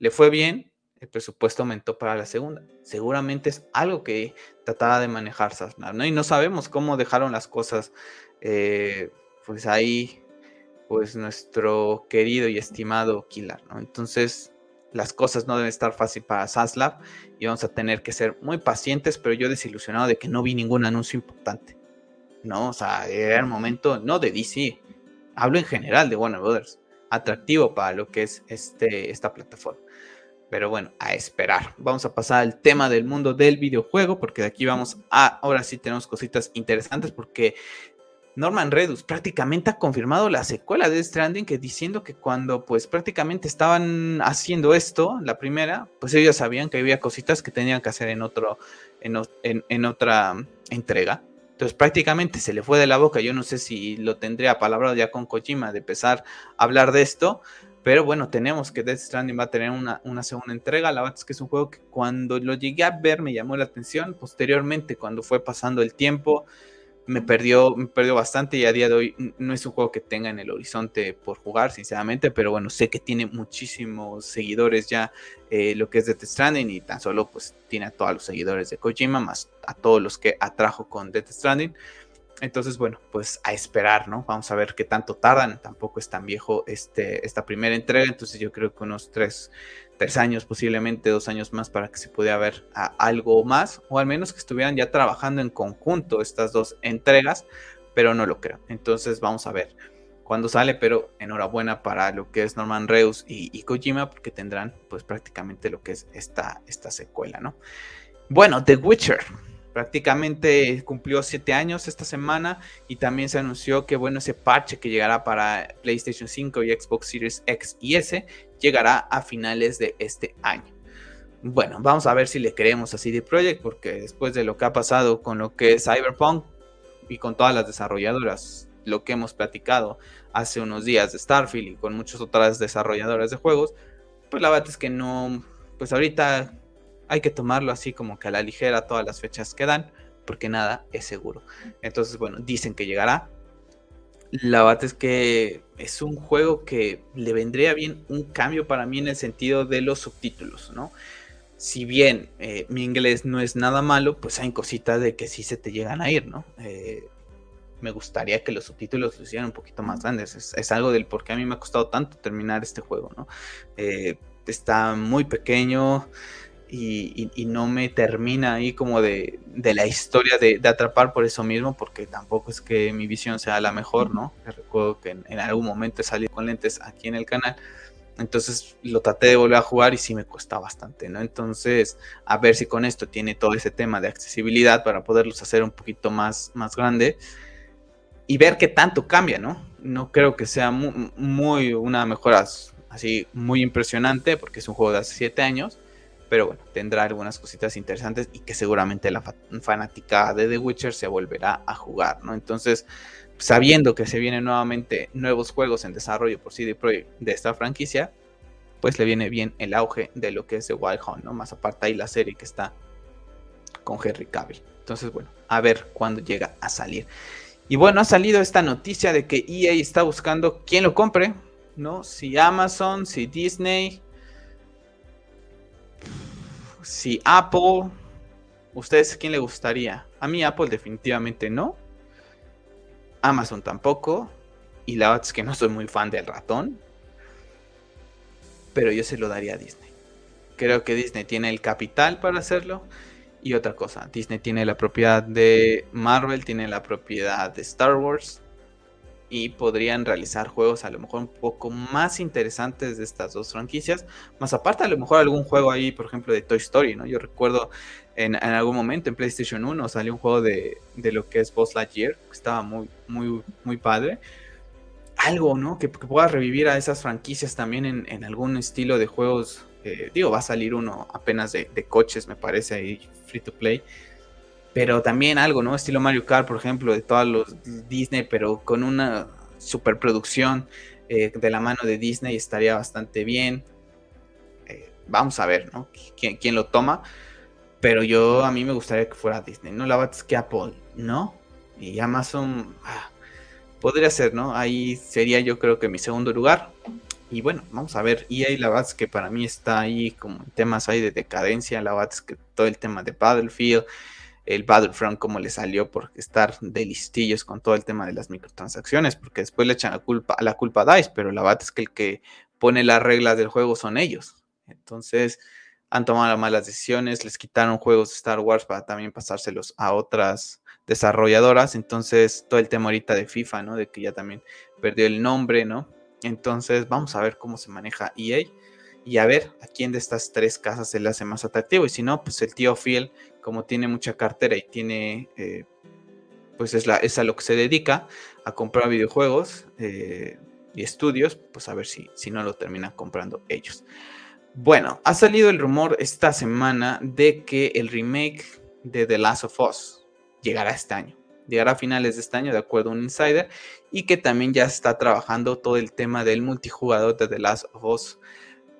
le fue bien, el presupuesto aumentó para la segunda. Seguramente es algo que trataba de manejar Sasnar, ¿no? Y no sabemos cómo dejaron las cosas, eh, pues ahí, pues nuestro querido y estimado Killar, ¿no? Entonces, las cosas no deben estar fácil para Saslav y vamos a tener que ser muy pacientes, pero yo desilusionado de que no vi ningún anuncio importante. ¿no? O sea, era el momento, no de DC, hablo en general de Warner Brothers, atractivo para lo que es este, esta plataforma. Pero bueno, a esperar. Vamos a pasar al tema del mundo del videojuego, porque de aquí vamos a, ahora sí tenemos cositas interesantes, porque Norman Redus prácticamente ha confirmado la secuela de Stranding, que diciendo que cuando pues prácticamente estaban haciendo esto, la primera, pues ellos sabían que había cositas que tenían que hacer en otro, en otra entrega. Entonces prácticamente se le fue de la boca, yo no sé si lo tendría palabra ya con Kojima de empezar a hablar de esto, pero bueno, tenemos que Death Stranding va a tener una, una, segunda entrega. La verdad es que es un juego que cuando lo llegué a ver me llamó la atención. Posteriormente, cuando fue pasando el tiempo, me perdió, me perdió bastante y a día de hoy no es un juego que tenga en el horizonte por jugar, sinceramente, pero bueno, sé que tiene muchísimos seguidores ya eh, lo que es Death Stranding y tan solo pues tiene a todos los seguidores de Kojima, más a todos los que atrajo con Death Stranding. Entonces, bueno, pues a esperar, ¿no? Vamos a ver qué tanto tardan. Tampoco es tan viejo este, esta primera entrega, entonces yo creo que unos tres, tres años, posiblemente dos años más para que se pudiera ver algo más, o al menos que estuvieran ya trabajando en conjunto estas dos entregas, pero no lo creo. Entonces vamos a ver cuándo sale, pero enhorabuena para lo que es Norman Reus y, Kojima, porque tendrán pues prácticamente lo que es esta, esta secuela, ¿no? Bueno, The Witcher prácticamente cumplió siete años esta semana y también se anunció que bueno ese parche que llegará para PlayStation 5 y Xbox Series X y S llegará a finales de este año. Bueno, vamos a ver si le creemos a CD Projekt porque después de lo que ha pasado con lo que es Cyberpunk y con todas las desarrolladoras, lo que hemos platicado hace unos días de Starfield y con muchas otras desarrolladoras de juegos, pues la verdad es que no, pues ahorita hay que tomarlo así como que a la ligera todas las fechas que dan, porque nada es seguro. Entonces, bueno, dicen que llegará. La verdad es que es un juego que le vendría bien un cambio para mí en el sentido de los subtítulos, ¿no? Si bien eh, mi inglés no es nada malo, pues hay cositas de que sí se te llegan a ir, ¿no? Eh, me gustaría que los subtítulos lo hicieran un poquito más grandes. Es, algo del por qué a mí me ha costado tanto terminar este juego, ¿no? Eh, está muy pequeño y, no me termina ahí como de, la historia de, atrapar por eso mismo, porque tampoco es que mi visión sea la mejor, ¿no? recuerdo que en, algún momento salido con lentes aquí en el canal, entonces lo traté de volver a jugar y sí me cuesta bastante, ¿no? Entonces, a ver si con esto tiene todo ese tema de accesibilidad para poderlos hacer un poquito más, más grande y ver qué tanto cambia, ¿no? No creo que sea muy, muy una mejora así muy impresionante, porque es un juego de hace 7 años pero bueno, tendrá algunas cositas interesantes y que seguramente la fanática de The Witcher se volverá a jugar, ¿no? Entonces, sabiendo que se vienen nuevamente nuevos juegos en desarrollo por CD Projekt de esta franquicia, pues le viene bien el auge de lo que es The Wild Hunt, ¿no? Más aparte ahí la serie que está con Henry Cavill. Entonces, bueno, a ver cuándo llega a salir. Y bueno, ha salido esta noticia de que EA está buscando quién lo compre, ¿no? Si Amazon, si Disney, si Apple, ¿ustedes a quién le gustaría? A mí Apple definitivamente no. Amazon tampoco. Y la verdad es que no soy muy fan del ratón. Pero yo se lo daría a Disney. Creo que Disney tiene el capital para hacerlo. Y otra cosa, Disney tiene la propiedad de Marvel, tiene la propiedad de Star Wars. Y podrían realizar juegos a lo mejor un poco más interesantes de estas dos franquicias. Más aparte, a lo mejor algún juego ahí, por ejemplo, de Toy Story, ¿no? Yo recuerdo en, algún momento en PlayStation 1 salió un juego de, lo que es Boss Lightyear, que estaba muy, muy, muy padre. Algo, ¿no? Que, pueda revivir a esas franquicias también en, algún estilo de juegos. Eh, digo, va a salir uno apenas de, coches, me parece, ahí free to play. Pero también algo, ¿no? Estilo Mario Kart, por ejemplo, de todos los Disney, pero con una superproducción eh, de la mano de Disney estaría bastante bien. Eh, vamos a ver, ¿no? ¿Quién, ¿Quién, lo toma? Pero yo, a mí me gustaría que fuera Disney, ¿no? La verdad es que Apple, ¿no? Y Amazon, ah, podría ser, ¿no? Ahí sería yo creo que mi segundo lugar. Y bueno, vamos a ver. Ahí la verdad es que para mí está ahí como temas ahí de decadencia. La verdad es que todo el tema de Battlefield, el Battlefront como le salió por estar de listillos con todo el tema de las microtransacciones, porque después le echan la culpa, la culpa a DICE, pero la verdad es que el que pone las reglas del juego son ellos. Entonces, han tomado malas decisiones, les quitaron juegos de Star Wars para también pasárselos a otras desarrolladoras, entonces todo el tema ahorita de FIFA, ¿no? De que ya también perdió el nombre, ¿no? Entonces vamos a ver cómo se maneja EA y a ver a quién de estas tres casas se le hace más atractivo y si no, pues el tío Phil, como tiene mucha cartera y tiene, eh, pues es, la, es a lo que se dedica, a comprar videojuegos eh, y estudios, pues a ver si, si no lo terminan comprando ellos. Bueno, ha salido el rumor esta semana de que el remake de The Last of Us llegará este año. Llegará a finales de este año, de acuerdo a un insider, y que también ya está trabajando todo el tema del multijugador de The Last of Us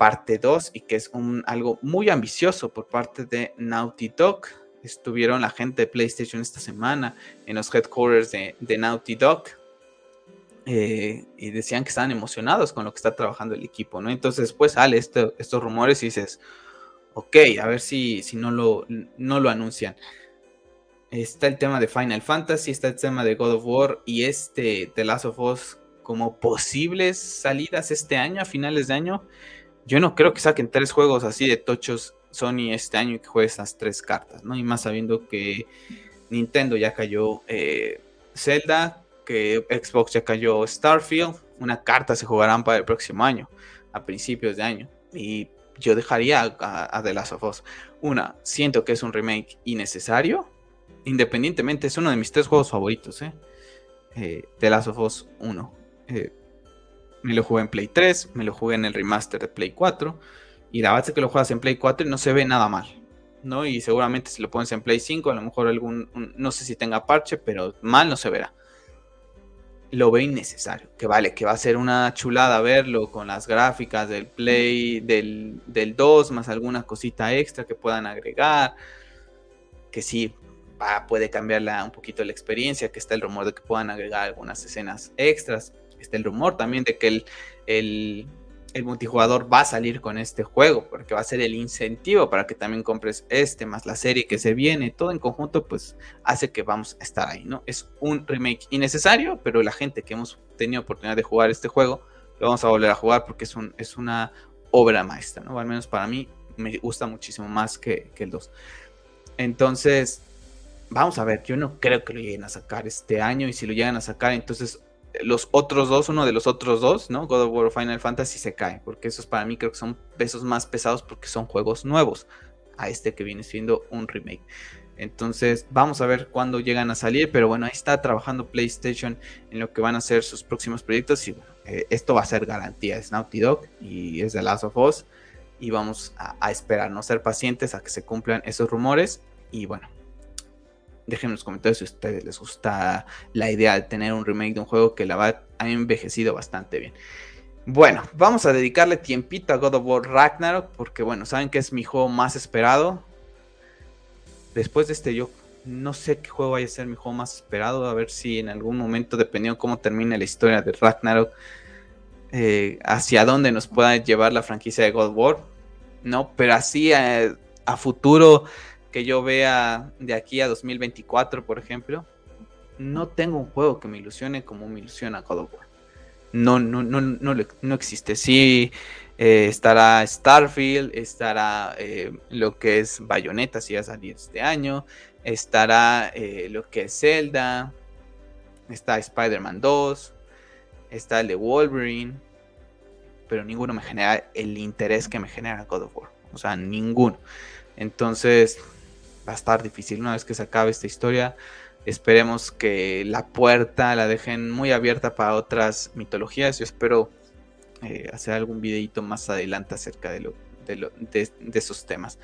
parte 2 y que es algo muy ambicioso por parte de Naughty Dog. Estuvieron la gente de PlayStation esta semana en los headquarters de, Naughty Dog eh, y decían que estaban emocionados con lo que está trabajando el equipo, ¿no? Entonces después sale estos rumores y dices, ok, a ver si, si no, lo, no lo anuncian. Está el tema de Final Fantasy, está el tema de God of War y este The Last of Us como posibles salidas este año, a finales de año. Yo no creo que saquen tres juegos así de tochos Sony este año y que juegue esas tres cartas, ¿no? Y más sabiendo que Nintendo ya cayó eh, Zelda, que Xbox ya cayó Starfield, una carta se jugarán para el próximo año, a principios de año. Y yo dejaría a, The Last of Us. Una, siento que es un remake innecesario. Independientemente, es uno de mis tres juegos favoritos. ¿eh? eh The Last of Us 1. Eh, me lo jugué en Play 3, me lo jugué en el remaster de Play 4. Y la base que lo juegas en Play 4 no se ve nada mal. ¿no? Y seguramente si lo pones en Play 5, a lo mejor algún, no sé si tenga parche, pero mal no se verá lo ve innecesario. Que vale, que va a ser una chulada verlo con las gráficas del Play, del, 2, más alguna cosita extra que puedan agregar. Que sí, va, puede cambiarla un poquito la experiencia, que está el rumor de que puedan agregar algunas escenas extras. Está el rumor también de que el, el multijugador va a salir con este juego, porque va a ser el incentivo para que también compres este, más la serie que se viene, todo en conjunto, pues hace que vamos a estar ahí, ¿no? Es un remake innecesario, pero la gente que hemos tenido oportunidad de jugar este juego, lo vamos a volver a jugar porque es, un, es una obra maestra, ¿no? al menos para mí me gusta muchísimo más que, que el 2. Entonces, vamos a ver, yo no creo que lo lleguen a sacar este año y si lo llegan a sacar, entonces los otros dos, uno de los otros dos, ¿no? God of War o Final Fantasy se cae, porque esos para mí creo que son pesos más pesados porque son juegos nuevos a este que viene siendo un remake. Entonces, vamos a ver cuándo llegan a salir, pero bueno, ahí está trabajando PlayStation en lo que van a ser sus próximos proyectos y bueno, eh, esto va a ser garantía, es Naughty Dog y es The Last of Us y vamos a, a esperar, no ser pacientes a que se cumplan esos rumores y bueno, Dejen en los comentarios si a ustedes les gusta la idea de tener un remake de un juego que la va, ha envejecido bastante bien. Bueno, vamos a dedicarle tiempito a God of War Ragnarok porque bueno, saben que es mi juego más esperado. Después de este yo no sé qué juego vaya a ser mi juego más esperado, a ver si en algún momento, dependiendo cómo termine la historia de Ragnarok, eh, hacia dónde nos pueda llevar la franquicia de God of War. No, pero así eh, a futuro que yo vea de aquí a 2024, por ejemplo, no tengo un juego que me ilusione como me ilusiona God of War. No, no, no, no, no existe. Sí, eh, estará Starfield, estará eh, lo que es Bayonetta, si ya salió este año, estará eh, lo que es Zelda, está Spider-Man 2, está el de Wolverine, pero ninguno me genera el interés que me genera God of War. O sea, ninguno. Entonces, va a estar difícil una vez que se acabe esta historia. Esperemos que la puerta la dejen muy abierta para otras mitologías. Yo espero eh, hacer algún videito más adelante acerca de, lo, de, esos temas.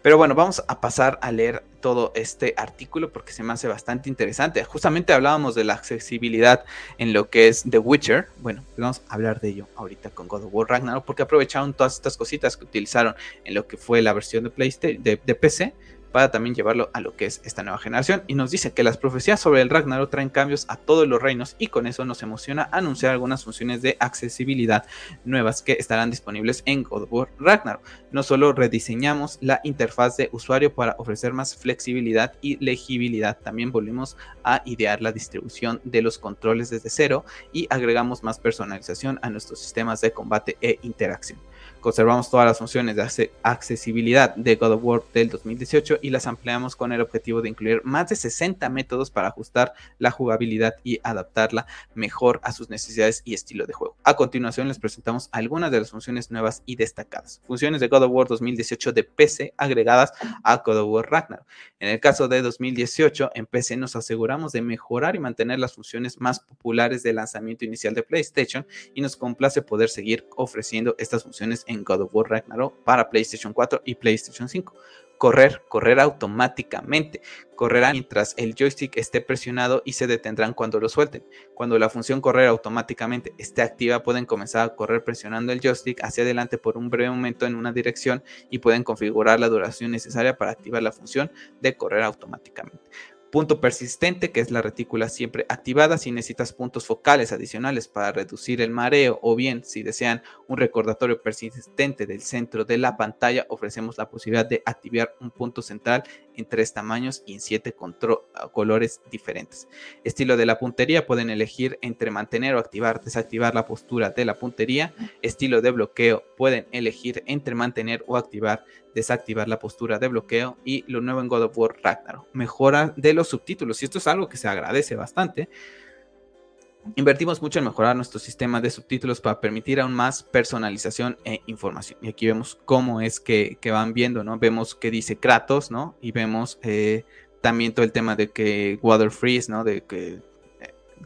Pero bueno, vamos a pasar a leer todo este artículo porque se me hace bastante interesante. Justamente hablábamos de la accesibilidad en lo que es The Witcher. Bueno, pues vamos a hablar de ello ahorita con God of War Ragnarok porque aprovecharon todas estas cositas que utilizaron en lo que fue la versión de, PlayStation, de PC para también llevarlo a lo que es esta nueva generación. Y nos dice que las profecías sobre el Ragnarok traen cambios a todos los reinos y con eso nos emociona anunciar algunas funciones de accesibilidad nuevas que estarán disponibles en God of Ragnarok. No solo rediseñamos la interfaz de usuario para ofrecer más flexibilidad y legibilidad, también volvimos a idear la distribución de los controles desde cero y agregamos más personalización a nuestros sistemas de combate e interacción. Conservamos todas las funciones de accesibilidad de God of War del 2018 y las ampliamos con el objetivo de incluir más de 60 métodos para ajustar la jugabilidad y adaptarla mejor a sus necesidades y estilo de juego. A continuación les presentamos algunas de las funciones nuevas y destacadas. Funciones de God of War 2018 de PC agregadas a God of War Ragnarok. En el caso de 2018, en PC nos aseguramos de mejorar y mantener las funciones más populares del lanzamiento inicial de PlayStation y nos complace poder seguir ofreciendo estas funciones en God of War Ragnarok para PlayStation 4 y PlayStation 5. Correr, correr automáticamente. Correrán mientras el joystick esté presionado y se detendrán cuando lo suelten. Cuando la función correr automáticamente esté activa, pueden comenzar a correr presionando el joystick hacia adelante por un breve momento en una dirección y pueden configurar la duración necesaria para activar la función de correr automáticamente. Punto persistente, que es la retícula siempre activada si necesitas puntos focales adicionales para reducir el mareo o bien si desean un recordatorio persistente del centro de la pantalla, ofrecemos la posibilidad de activar un punto central en tres tamaños y en siete colores diferentes. Estilo de la puntería, pueden elegir entre mantener o activar, desactivar la postura de la puntería. Estilo de bloqueo, pueden elegir entre mantener o activar, desactivar la postura de bloqueo y lo nuevo en God of War Ragnarok, mejora de los subtítulos y esto es algo que se agradece bastante. Invertimos mucho en mejorar nuestro sistema de subtítulos para permitir aún más personalización e información. Y aquí vemos cómo es que, van viendo, ¿no? Vemos que dice Kratos, ¿no? Y vemos eh, también todo el tema de que Water Freeze, ¿no? De que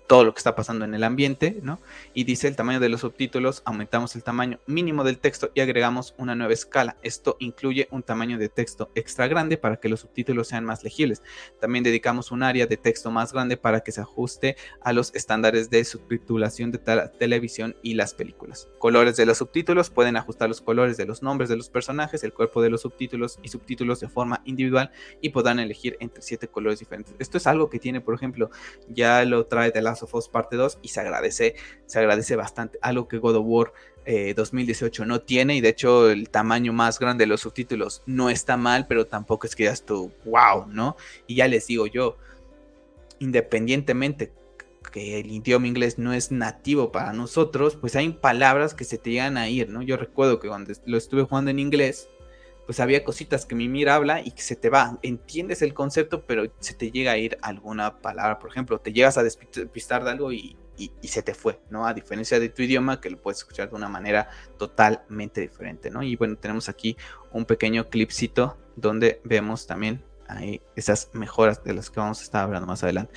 todo lo que está pasando en el ambiente, ¿no? Y dice el tamaño de los subtítulos, aumentamos el tamaño mínimo del texto y agregamos una nueva escala. Esto incluye un tamaño de texto extra grande para que los subtítulos sean más legibles. También dedicamos un área de texto más grande para que se ajuste a los estándares de subtitulación de televisión y las películas. Colores de los subtítulos, pueden ajustar los colores de los nombres de los personajes, el cuerpo de los subtítulos y subtítulos de forma individual y podrán elegir entre siete colores diferentes. Esto es algo que tiene, por ejemplo, ya lo trae de Last of Us parte 2 y se agradece, se agradece bastante. Algo que God of War 2018 eh, no tiene y de hecho el tamaño más grande de los subtítulos no está mal, pero tampoco es que ya tú, wow, ¿no? Y ya les digo yo, independientemente que el idioma inglés no es nativo para nosotros, pues hay palabras que se te llegan a ir, ¿no? Yo recuerdo que cuando lo estuve jugando en inglés, pues había cositas que mi mira habla y que se te va. Entiendes el concepto, pero se te llega a ir alguna palabra. Por ejemplo, te llegas a despistar de algo y, se te fue, ¿no? A diferencia de tu idioma, que lo puedes escuchar de una manera totalmente diferente, ¿no? Y bueno, tenemos aquí un pequeño clipcito donde vemos también ahí esas mejoras de las que vamos a estar hablando más adelante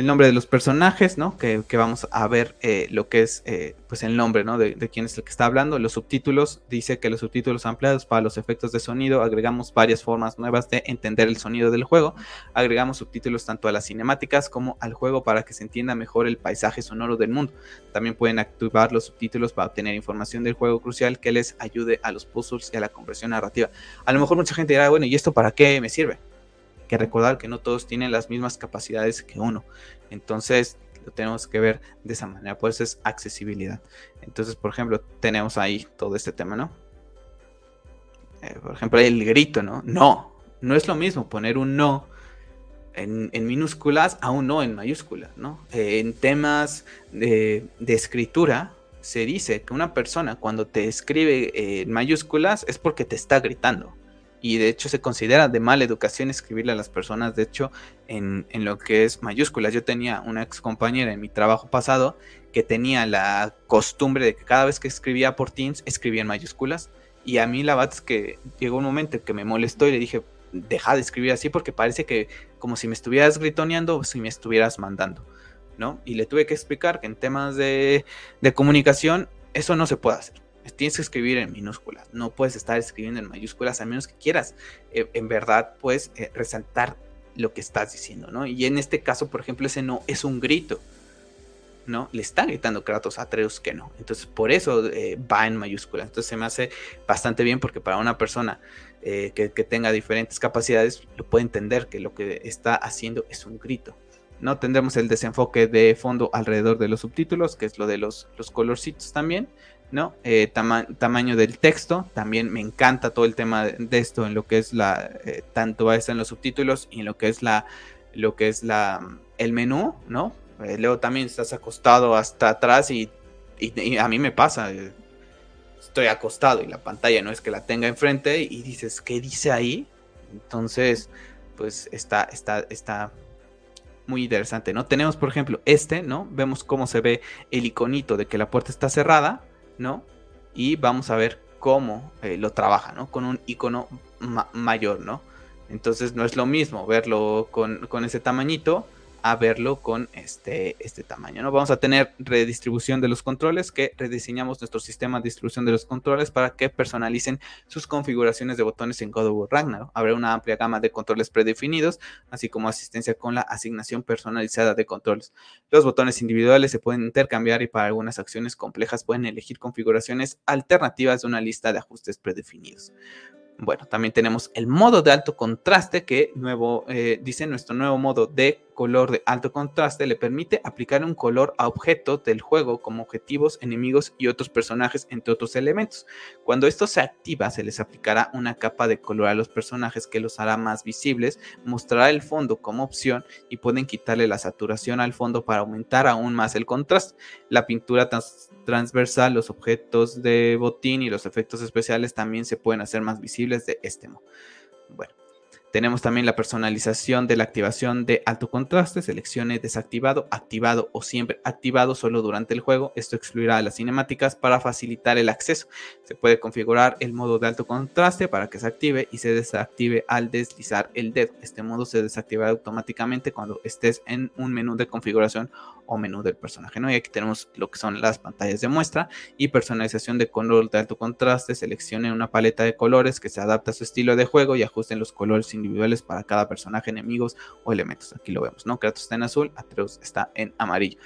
el nombre de los personajes, ¿no? Que, vamos a ver eh, lo que es, eh, pues el nombre, ¿no? De, quién es el que está hablando. Los subtítulos, dice que los subtítulos ampliados para los efectos de sonido, agregamos varias formas nuevas de entender el sonido del juego. Agregamos subtítulos tanto a las cinemáticas como al juego para que se entienda mejor el paisaje sonoro del mundo. También pueden activar los subtítulos para obtener información del juego crucial que les ayude a los puzzles y a la compresión narrativa. A lo mejor mucha gente dirá, bueno, ¿y esto para qué me sirve? Que recordar que no todos tienen las mismas capacidades que uno. Entonces, lo tenemos que ver de esa manera. Pues es accesibilidad. Entonces, por ejemplo, tenemos ahí todo este tema, ¿no? eh, por ejemplo, el grito, ¿no? No, no es lo mismo poner un no en, minúsculas a un no en mayúsculas, ¿no? Eh, en temas de, escritura se dice que una persona cuando te escribe en mayúsculas es porque te está gritando. Y de hecho se considera de mala educación escribirle a las personas, de hecho, en, en lo que es mayúsculas. Yo tenía una ex compañera en mi trabajo pasado que tenía la costumbre de que cada vez que escribía por Teams escribía en mayúsculas. Y a mí la verdad es que llegó un momento que me molestó y le dije, deja de escribir así porque parece que como si me estuvieras gritoneando o si me estuvieras mandando, ¿no? Y le tuve que explicar que en temas de, comunicación eso no se puede hacer. Tienes que escribir en minúsculas, no puedes estar escribiendo en mayúsculas a menos que quieras eh, en verdad pues eh, resaltar lo que estás diciendo, ¿no? Y en este caso, por ejemplo, ese no es un grito, ¿no? Le está gritando Kratos a Atreus que no. Entonces, por eso eh, va en mayúsculas. Entonces, se me hace bastante bien porque para una persona eh, que, tenga diferentes capacidades, lo puede entender que lo que está haciendo es un grito. No tendremos el desenfoque de fondo alrededor de los subtítulos, que es lo de los, los colorcitos también, ¿no? Eh, tamaño del texto, también me encanta todo el tema de, esto en lo que es la, eh, tanto en los subtítulos y en lo que es la, lo que es la, el menú, ¿no? luego también estás acostado hasta atrás y, y a mí me pasa, estoy acostado y la pantalla no es que la tenga enfrente y dices, ¿qué dice ahí? Entonces, pues está, está, está muy interesante, ¿no? Tenemos, por ejemplo, este, ¿no? Vemos cómo se ve el iconito de que la puerta está cerrada, ¿no? Y vamos a ver cómo eh, lo trabaja, ¿no? Con un icono mayor, ¿no? Entonces no es lo mismo verlo con, con ese tamañito a verlo con este, este tamaño. ¿no? Vamos a tener redistribución de los controles, que rediseñamos nuestro sistema de distribución de los controles para que personalicen sus configuraciones de botones en God of War Ragnarok. Habrá una amplia gama de controles predefinidos, así como asistencia con la asignación personalizada de controles. Los botones individuales se pueden intercambiar y para algunas acciones complejas pueden elegir configuraciones alternativas de una lista de ajustes predefinidos. Bueno, también tenemos el modo de alto contraste que nuevo, eh, dice nuestro nuevo modo de color de alto contraste le permite aplicar un color a objetos del juego como objetivos, enemigos y otros personajes, entre otros elementos. Cuando esto se activa, se les aplicará una capa de color a los personajes que los hará más visibles, mostrará el fondo como opción y pueden quitarle la saturación al fondo para aumentar aún más el contraste. La pintura transversal, los objetos de botín y los efectos especiales también se pueden hacer más visibles de este modo. Bueno, tenemos también la personalización de la activación de alto contraste. Seleccione desactivado, activado o siempre activado solo durante el juego. Esto excluirá las cinemáticas para facilitar el acceso. Se puede configurar el modo de alto contraste para que se active y se desactive al deslizar el dedo. Este modo se desactivará automáticamente cuando estés en un menú de configuración o menú del personaje. ¿no? Y aquí tenemos lo que son las pantallas de muestra y personalización de color de alto contraste. Seleccione una paleta de colores que se adapta a su estilo de juego y ajusten los colores individuales para cada personaje, enemigos o elementos. Aquí lo vemos, ¿no? Kratos está en azul, Atreus está en amarillo.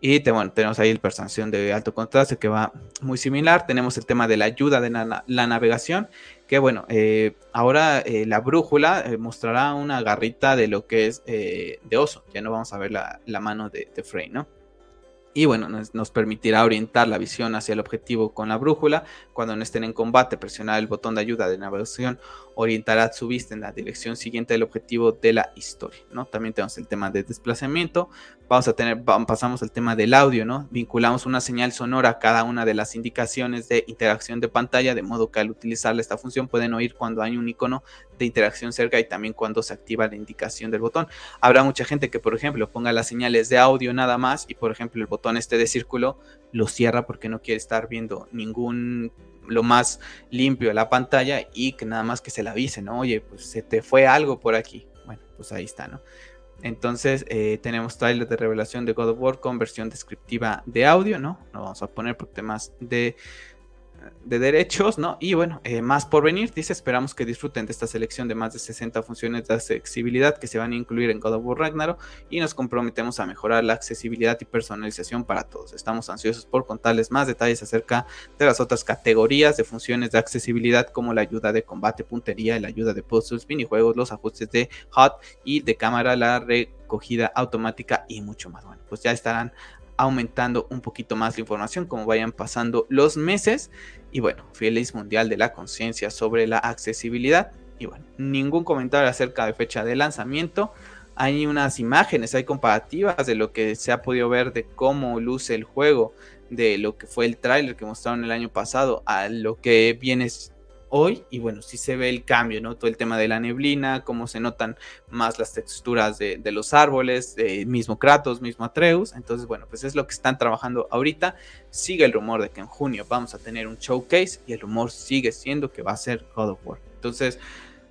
Y bueno, tenemos ahí el personalización de alto contraste que va muy similar. Tenemos el tema de la ayuda de la, navegación, que bueno, eh, ahora eh, la brújula eh, mostrará una garrita de lo que es de oso. Ya no vamos a ver la, mano de, de Frey, ¿no? y bueno, nos, permitirá orientar la visión hacia el objetivo con la brújula. Cuando no estén en combate, presionar el botón de ayuda de navegación orientará su vista en la dirección siguiente del objetivo de la historia, ¿no? También tenemos el tema de desplazamiento. Vamos a tener, pasamos al tema del audio, ¿no? Vinculamos una señal sonora a cada una de las indicaciones de interacción de pantalla, de modo que al utilizar esta función pueden oír cuando hay un icono de interacción cerca y también cuando se activa la indicación del botón. Habrá mucha gente que, por ejemplo, ponga las señales de audio nada más y, por ejemplo, el botón este de círculo lo cierra porque no quiere estar viendo ningún lo más limpio de la pantalla y que nada más que se la avise, ¿no? Oye, pues se te fue algo por aquí. Bueno, pues ahí está, ¿no? Entonces eh, tenemos trailer de revelación de God of War con versión descriptiva de audio, ¿no? Lo vamos a poner por temas de de derechos, ¿no? Y bueno, eh, más por venir, dice, esperamos que disfruten de esta selección de más de 60 funciones de accesibilidad que se van a incluir en God of War Ragnarok y nos comprometemos a mejorar la accesibilidad y personalización para todos. Estamos ansiosos por contarles más detalles acerca de las otras categorías de funciones de accesibilidad como la ayuda de combate, puntería, la ayuda de puzzles, minijuegos, los ajustes de HUD y de cámara, la recogida automática y mucho más. Bueno, pues ya estarán aumentando un poquito más la información como vayan pasando los meses. Y bueno, feliz mundial de la conciencia sobre la accesibilidad. Y bueno, ningún comentario acerca de fecha de lanzamiento. Hay unas imágenes, hay comparativas de lo que se ha podido ver de cómo luce el juego, de lo que fue el tráiler que mostraron el año pasado a lo que viene hoy y bueno, sí se ve el cambio, ¿no? Todo el tema de la neblina, cómo se notan más las texturas de, los árboles, mismo Kratos, mismo Atreus, entonces bueno, pues es lo que están trabajando ahorita, sigue el rumor de que en junio vamos a tener un showcase y el rumor sigue siendo que va a ser God of War, entonces...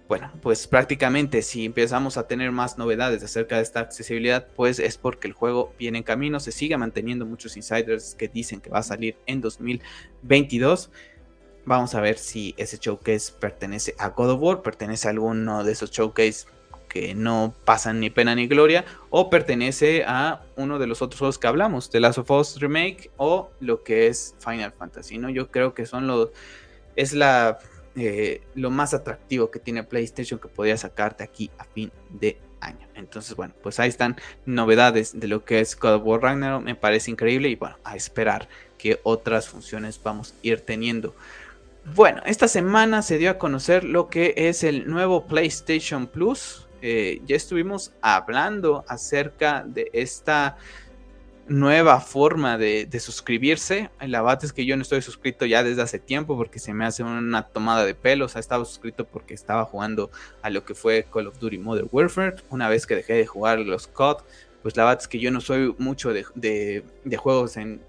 Bueno, pues prácticamente si empezamos a tener más novedades acerca de esta accesibilidad, pues es porque el juego viene en camino, se sigue manteniendo muchos insiders que dicen que va a salir en 2022. Vamos a ver si ese showcase pertenece a God of War, pertenece a alguno de esos showcase que no pasan ni pena ni gloria, o pertenece a uno de los otros juegos que hablamos, The Last of Us Remake o lo que es Final Fantasy, ¿no? Yo creo que son los. Es la. Eh, lo más atractivo que tiene PlayStation que podría sacarte aquí a fin de año. Entonces, bueno, pues ahí están novedades de lo que es God of War Ragnarok. Me parece increíble y bueno, a esperar que otras funciones vamos a ir teniendo. Bueno, esta semana se dio a conocer lo que es el nuevo PlayStation Plus. Eh, ya estuvimos hablando acerca de esta nueva forma de, suscribirse. La verdad es que yo no estoy suscrito ya desde hace tiempo porque se me hace una tomada de pelo. O sea, estaba suscrito porque estaba jugando a lo que fue Call of Duty Modern Warfare. Una vez que dejé de jugar los COD, pues la verdad es que yo no soy mucho de, juegos en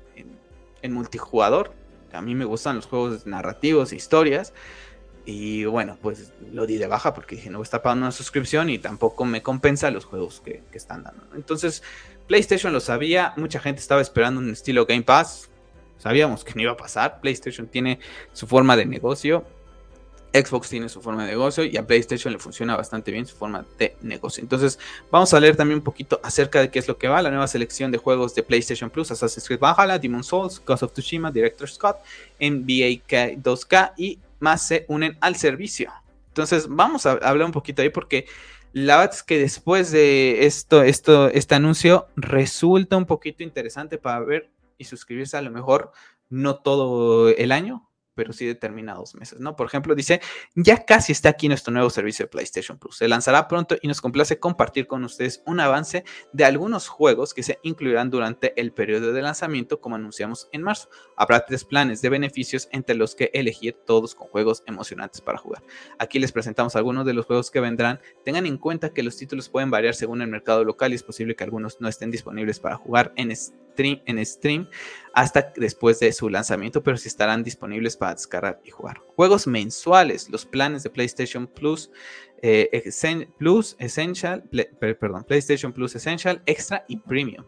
multijugador a mí me gustan los juegos narrativos, historias. Y bueno, pues lo di de baja porque dije, no voy pagando una suscripción y tampoco me compensa los juegos que, están dando. Entonces, PlayStation lo sabía, mucha gente estaba esperando un estilo Game Pass. Sabíamos que no iba a pasar. PlayStation tiene su forma de negocio Xbox tiene su forma de negocio y a PlayStation le funciona bastante bien su forma de negocio. Entonces, vamos a leer también un poquito acerca de qué es lo que va la nueva selección de juegos de PlayStation Plus: Assassin's Creed Valhalla, Demon Souls, Ghost of Tsushima, Director Scott, NBA 2K y más se unen al servicio. Entonces, vamos a hablar un poquito ahí porque la verdad es que después de esto, esto, este anuncio resulta un poquito interesante para ver y suscribirse a lo mejor no todo el año, pero sí determinados meses, ¿no? Por ejemplo, dice, ya casi está aquí nuestro nuevo servicio de PlayStation Plus. Se lanzará pronto y nos complace compartir con ustedes un avance de algunos juegos que se incluirán durante el periodo de lanzamiento, como anunciamos en marzo. Habrá tres planes de beneficios entre los que elegir todos con juegos emocionantes para jugar. Aquí les presentamos algunos de los juegos que vendrán. Tengan en cuenta que los títulos pueden variar según el mercado local y es posible que algunos no estén disponibles para jugar en stream, en stream hasta después de su lanzamiento, pero sí estarán disponibles para descargar y jugar. Juegos mensuales, los planes de PlayStation Plus, eh, Plus Essential, perdón, PlayStation Plus Essential, Extra y Premium.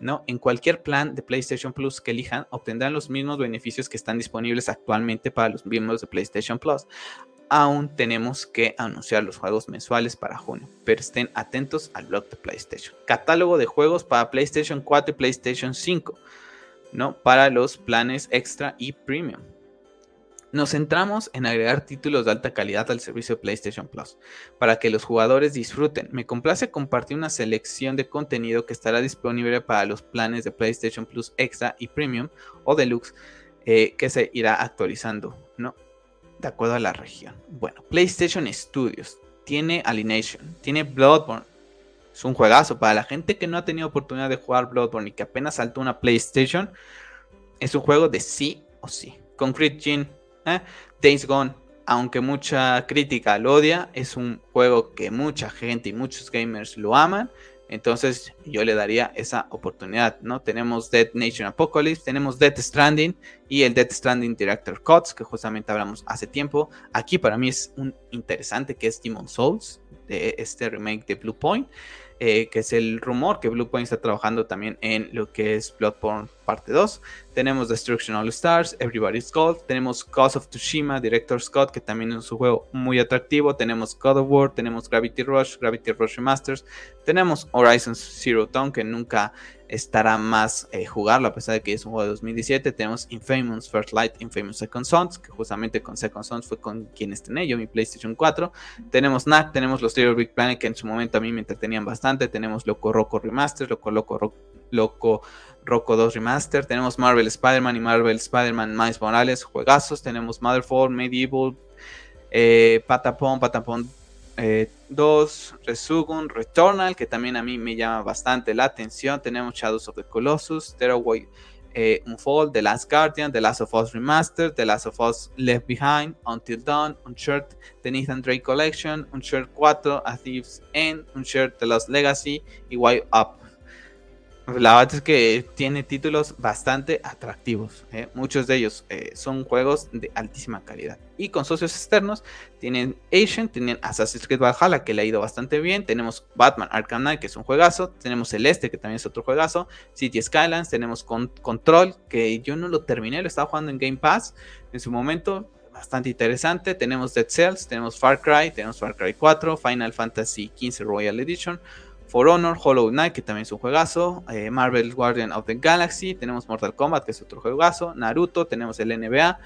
¿no? En cualquier plan de PlayStation Plus que elijan, obtendrán los mismos beneficios que están disponibles actualmente para los miembros de PlayStation Plus. Aún tenemos que anunciar los juegos mensuales para junio, pero estén atentos al blog de PlayStation. Catálogo de juegos para PlayStation 4 y PlayStation 5. ¿no? Para los planes extra y premium. Nos centramos en agregar títulos de alta calidad al servicio de PlayStation Plus para que los jugadores disfruten. Me complace compartir una selección de contenido que estará disponible para los planes de PlayStation Plus Extra y Premium o Deluxe eh, que se irá actualizando, ¿no? De acuerdo a la región. Bueno, PlayStation Studios tiene Alienation, tiene Bloodborne, es un juegazo. Para la gente que no ha tenido oportunidad de jugar Bloodborne y que apenas saltó una PlayStation, es un juego de sí o sí. Concrete Gene, ¿eh? Days Gone, aunque mucha crítica lo odia, es un juego que mucha gente y muchos gamers lo aman. Entonces yo le daría esa oportunidad, ¿no? Tenemos Dead Nation Apocalypse, tenemos Death Stranding y el Death Stranding Director Cuts, que justamente hablamos hace tiempo. Aquí para mí es un interesante que es Demon Souls, de este remake de Blue Point. Eh, que es el rumor que Bluepoint está trabajando también en lo que es Bloodborne parte 2. Tenemos Destruction All Stars, Everybody's Gold, tenemos Ghost of Tsushima, Director Scott, que también es un juego muy atractivo, tenemos God of War, tenemos Gravity Rush, Gravity Rush Remasters, tenemos Horizon Zero Dawn, que nunca estará más eh, jugarlo, a pesar de que es un juego de 2017. Tenemos Infamous First Light, Infamous Second Sons, que justamente con Second Sons fue con quien estrené yo mi PlayStation 4. Tenemos Knack, tenemos los Little Big Planet, que en su momento a mí me entretenían bastante. Tenemos Loco Roco Remaster, Loco Loco Loco Rocco 2 Remaster, tenemos Marvel Spider-Man y Marvel Spider-Man Miles Morales, juegazos, tenemos Motherfall, Medieval, eh, Patapon, Patapon 2, eh, Resugun, Returnal, que también a mí me llama bastante la atención, tenemos Shadows of the Colossus, Tearaway eh, Unfold, The Last Guardian, The Last of Us Remastered, The Last of Us Left Behind, Until Dawn, Uncharted, The Nathan Drake Collection, Uncharted 4, A Thief's End, Uncharted The Lost Legacy y Wild Up. La verdad es que tiene títulos bastante atractivos. ¿eh? Muchos de ellos eh, son juegos de altísima calidad. Y con socios externos tienen Asian, tienen Assassin's Creed Valhalla que le ha ido bastante bien. Tenemos Batman Arkham Knight que es un juegazo. Tenemos Celeste que también es otro juegazo. City Skylines. Tenemos Control que yo no lo terminé, lo estaba jugando en Game Pass en su momento. Bastante interesante. Tenemos Dead Cells, tenemos Far Cry, tenemos Far Cry 4, Final Fantasy XV Royal Edition. For Honor, Hollow Knight, que también es un juegazo, eh, Marvel Guardian of the Galaxy, tenemos Mortal Kombat, que es otro juegazo, Naruto, tenemos el NBA,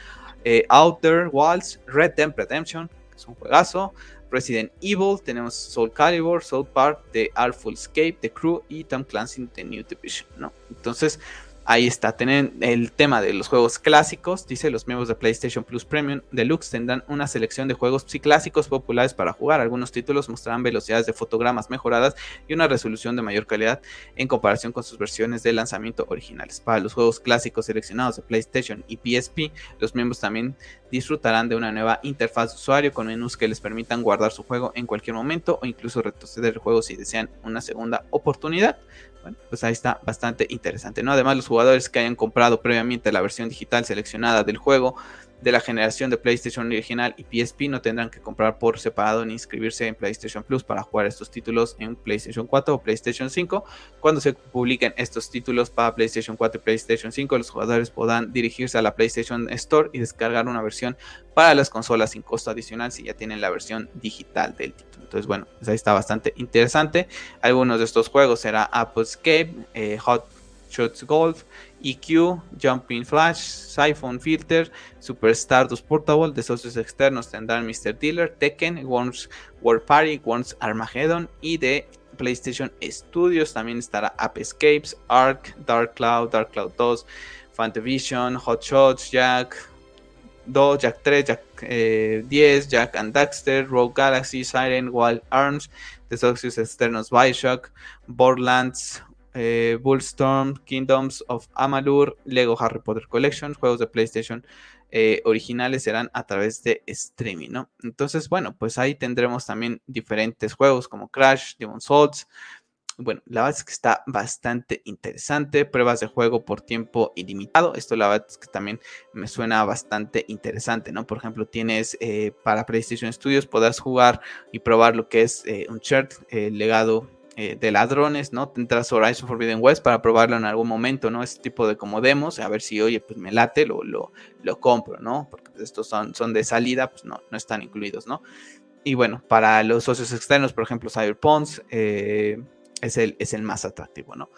eh, Outer Wilds, Red Dead Redemption, que es un juegazo, Resident Evil, tenemos Soul Calibur, South Park, The Artful Escape, The Crew y Tom Clancy The New Division, ¿no? Entonces, Ahí está, tienen el tema de los juegos clásicos. Dice los miembros de PlayStation Plus Premium Deluxe tendrán una selección de juegos clásicos populares para jugar. Algunos títulos mostrarán velocidades de fotogramas mejoradas y una resolución de mayor calidad en comparación con sus versiones de lanzamiento originales. Para los juegos clásicos seleccionados de PlayStation y PSP, los miembros también disfrutarán de una nueva interfaz de usuario con menús que les permitan guardar su juego en cualquier momento o incluso retroceder el juego si desean una segunda oportunidad. Bueno, pues ahí está bastante interesante, ¿no? Además, los jugadores que hayan comprado previamente la versión digital seleccionada del juego de la generación de PlayStation original y PSP no tendrán que comprar por separado ni inscribirse en PlayStation Plus para jugar estos títulos en PlayStation 4 o PlayStation 5. Cuando se publiquen estos títulos para PlayStation 4 y PlayStation 5, los jugadores podrán dirigirse a la PlayStation Store y descargar una versión para las consolas sin costo adicional si ya tienen la versión digital del título. Entonces, bueno, pues ahí está bastante interesante. Algunos de estos juegos será Apple Escape, eh, Hot Shots Golf, EQ, Jumping Flash, Siphon Filter, Super Stardust Portable. De socios externos tendrán Mr. Dealer, Tekken, Worms War Party, Worms Armageddon y de PlayStation Studios también estará App Escapes, Ark, Dark Cloud, Dark Cloud 2, Fantavision, Hot Shots, Jack 2, Jack 3, Jack 10, eh, Jack and Daxter, Rogue Galaxy, Siren, Wild Arms, de socios externos Bioshock, Borderlands, eh, Bullstorm, Kingdoms of Amalur, Lego Harry Potter Collection, juegos de PlayStation eh, originales serán a través de streaming, ¿no? Entonces, bueno, pues ahí tendremos también diferentes juegos como Crash, Demon's Souls. Bueno, la verdad es que está bastante interesante. Pruebas de juego por tiempo ilimitado. Esto la verdad es que también me suena bastante interesante, ¿no? Por ejemplo, tienes eh, para PlayStation Studios, podrás jugar y probar lo que es un el legado eh, de ladrones, ¿no? Tendrás Horizon Forbidden West para probarlo en algún momento, ¿no? Este tipo de como demos, a ver si, oye, pues me late, lo, lo, lo compro, ¿no? Porque estos son, son de salida, pues no, no están incluidos, ¿no? Y bueno, para los socios externos, por ejemplo, Cyberpunk eh, es, el, es el más atractivo, ¿no?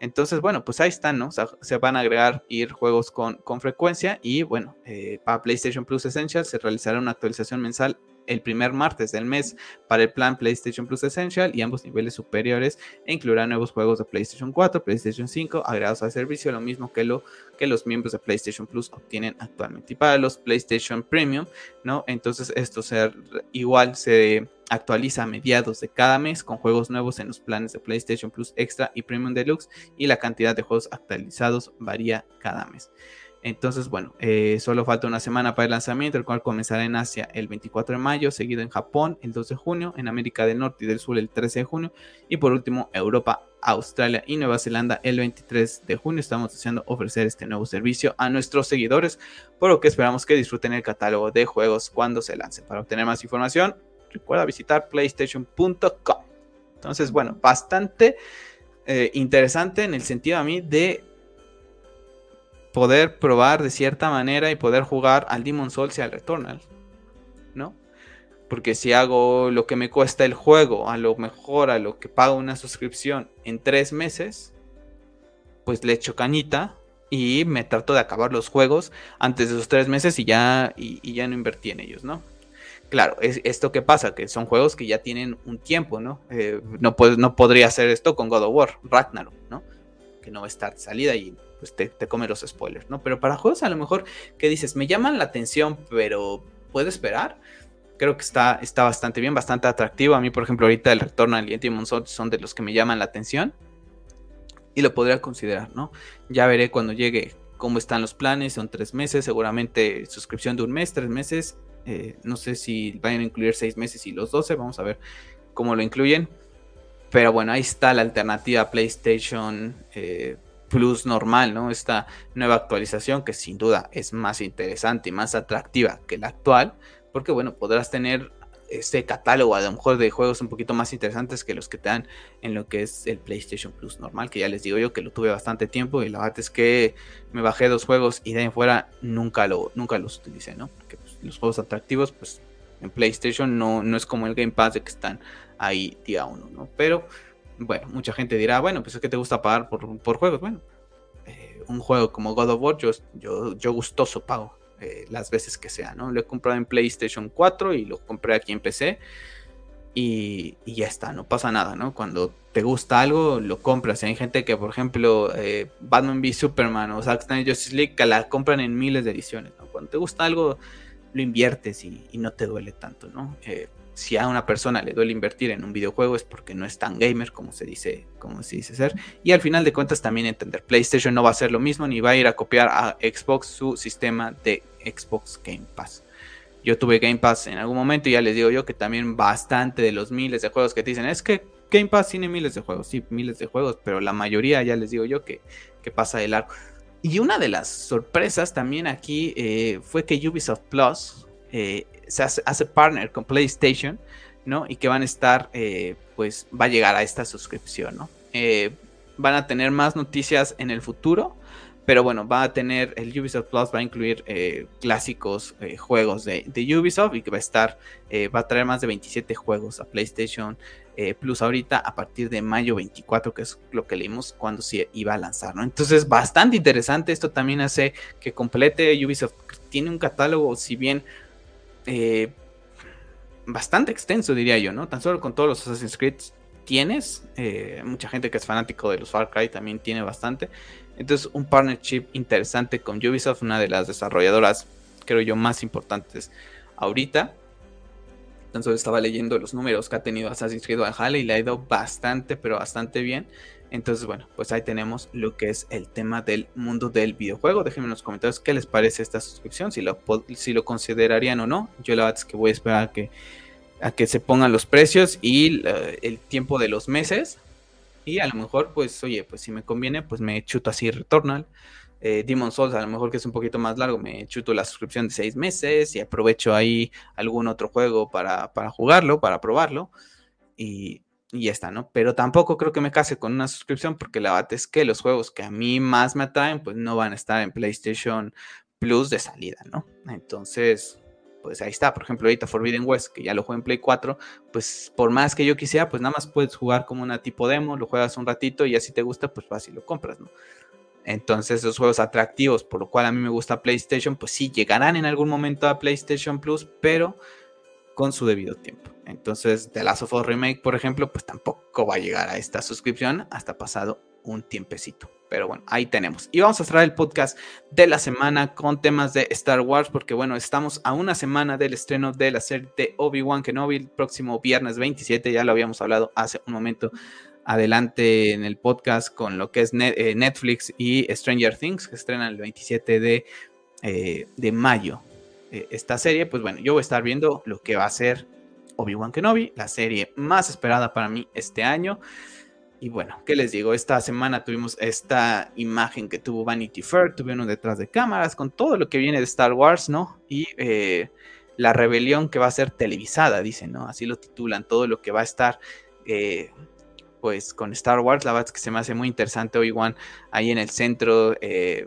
Entonces, bueno, pues ahí están, ¿no? se van a agregar ir juegos con, con frecuencia y bueno, eh, para PlayStation Plus Essential se realizará una actualización mensal el primer martes del mes para el plan PlayStation Plus Essential y ambos niveles superiores e incluirá nuevos juegos de PlayStation 4, PlayStation 5 agregados al servicio, lo mismo que lo que los miembros de PlayStation Plus obtienen actualmente. Y para los PlayStation Premium, ¿no? Entonces esto igual se actualiza a mediados de cada mes con juegos nuevos en los planes de PlayStation Plus Extra y Premium Deluxe y la cantidad de juegos actualizados varía cada mes. Entonces, bueno, eh, solo falta una semana para el lanzamiento, el cual comenzará en Asia el 24 de mayo, seguido en Japón el 2 de junio, en América del Norte y del Sur el 13 de junio y por último Europa, Australia y Nueva Zelanda el 23 de junio. Estamos deseando ofrecer este nuevo servicio a nuestros seguidores, por lo que esperamos que disfruten el catálogo de juegos cuando se lance. Para obtener más información, recuerda visitar playstation.com. Entonces, bueno, bastante eh, interesante en el sentido a mí de poder probar de cierta manera y poder jugar al Demon Souls y al Returnal, ¿no? Porque si hago lo que me cuesta el juego, a lo mejor a lo que pago una suscripción en tres meses, pues le echo cañita y me trato de acabar los juegos antes de esos tres meses y ya, y, ya no invertí en ellos, ¿no? Claro, es esto que pasa, que son juegos que ya tienen un tiempo, ¿no? Eh, no, no podría hacer esto con God of War, Ragnarok, ¿no? que no va a estar salida y pues te, te come los spoilers, ¿no? Pero para juegos a lo mejor que dices, me llaman la atención, pero puedo esperar creo que está, está bastante bien, bastante atractivo. A mí, por ejemplo, ahorita el retorno al Demon Souls son de los que me llaman la atención. Y lo podría considerar, ¿no? Ya veré cuando llegue cómo están los planes. Son tres meses, seguramente suscripción de un mes, tres meses. Eh, no sé si vayan a incluir seis meses y los doce. Vamos a ver cómo lo incluyen. Pero bueno, ahí está la alternativa PlayStation eh, Plus normal, ¿no? Esta nueva actualización que sin duda es más interesante y más atractiva que la actual porque bueno, podrás tener este catálogo a lo mejor de juegos un poquito más interesantes que los que te dan en lo que es el PlayStation Plus normal, que ya les digo yo que lo tuve bastante tiempo y la verdad es que me bajé dos juegos y de ahí en fuera nunca, lo, nunca los utilicé, ¿no? Porque pues, los juegos atractivos pues en PlayStation no, no es como el Game Pass de que están ahí día uno, ¿no? Pero bueno, mucha gente dirá, bueno, pues es que te gusta pagar por, juegos, bueno. Eh, un juego como God of War, yo, yo, yo gustoso pago eh, las veces que sea, ¿no? Lo he comprado en PlayStation 4 y lo compré aquí en PC. Y, ya está, no pasa nada, ¿no? Cuando te gusta algo, lo compras. hay gente que, por ejemplo, eh, Batman v Superman o Zack Snyder Justice League, que la compran en miles de ediciones, ¿no? Cuando te gusta algo, lo inviertes y, no te duele tanto, ¿no? Eh, si a una persona le duele invertir en un videojuego es porque no es tan gamer como se dice, como se dice ser. Y al final de cuentas también entender, PlayStation no va a ser lo mismo ni va a ir a copiar a Xbox su sistema de Xbox Game Pass. Yo tuve Game Pass en algún momento y ya les digo yo que también bastante de los miles de juegos que te dicen es que Game Pass tiene miles de juegos, sí, miles de juegos, pero la mayoría ya les digo yo que, que pasa de largo. Y una de las sorpresas también aquí eh, fue que Ubisoft Plus eh, se hace, partner con PlayStation, ¿no? Y que van a estar, eh, pues va a llegar a esta suscripción, ¿no? Eh, van a tener más noticias en el futuro, pero bueno, va a tener, el Ubisoft Plus va a incluir clásicos juegos de, Ubisoft y que va a estar, va a traer más de 27 juegos a PlayStation Plus ahorita a partir de mayo 24, que es lo que leímos cuando se iba a lanzar, ¿no? Entonces, bastante interesante, esto también hace que complete Ubisoft, tiene un catálogo, si bien eh, bastante extenso, diría yo, ¿no? Tan solo con todos los Assassin's Creed tienes. Eh, mucha gente que es fanático de los Far Cry también tiene bastante. Entonces, un partnership interesante con Ubisoft, una de las desarrolladoras, creo yo, más importantes ahorita. Tan solo estaba leyendo los números que ha tenido Assassin's Creed Valhalla y le ha ido bastante, pero bastante bien. Entonces, bueno, pues ahí tenemos lo que es el tema del mundo del videojuego. Déjenme en los comentarios qué les parece esta suscripción, si lo, si lo considerarían o no. Yo la verdad es que voy a esperar a que, a que se pongan los precios y el tiempo de los meses. Y a lo mejor, pues, oye, pues si me conviene, pues me chuto así Returnal. Eh, Demon Souls, a lo mejor que es un poquito más largo, me chuto la suscripción de seis meses y aprovecho ahí algún otro juego para, para jugarlo, para probarlo. Y, y ya está, ¿no? Pero tampoco creo que me case con una suscripción porque la verdad es que los juegos que a mí más me atraen pues no van a estar en PlayStation Plus de salida, ¿no? Entonces, pues ahí está, por ejemplo, ahorita Forbidden West, que ya lo juego en Play 4, pues por más que yo quisiera, pues nada más puedes jugar como una tipo demo, lo juegas un ratito y ya si te gusta, pues fácil lo compras, ¿no? Entonces, esos juegos atractivos, por lo cual a mí me gusta PlayStation, pues sí, llegarán en algún momento a PlayStation Plus, pero con su debido tiempo. Entonces, The Last of Us Remake, por ejemplo, pues tampoco va a llegar a esta suscripción hasta pasado un tiempecito. Pero bueno, ahí tenemos. Y vamos a cerrar el podcast de la semana con temas de Star Wars, porque bueno, estamos a una semana del estreno de la serie de Obi-Wan Kenobi el próximo viernes 27, ya lo habíamos hablado hace un momento adelante en el podcast con lo que es eh, Netflix y Stranger Things, que estrenan el 27 de, eh, de mayo. Eh, esta serie, pues bueno, yo voy a estar viendo lo que va a ser Obi-Wan Kenobi, la serie más esperada para mí este año. Y bueno, ¿qué les digo? Esta semana tuvimos esta imagen que tuvo Vanity Fair, tuvieron detrás de cámaras con todo lo que viene de Star Wars, ¿no? Y eh, la rebelión que va a ser televisada, dicen, ¿no? Así lo titulan, todo lo que va a estar, eh, pues, con Star Wars. La verdad es que se me hace muy interesante Obi-Wan ahí en el centro, eh,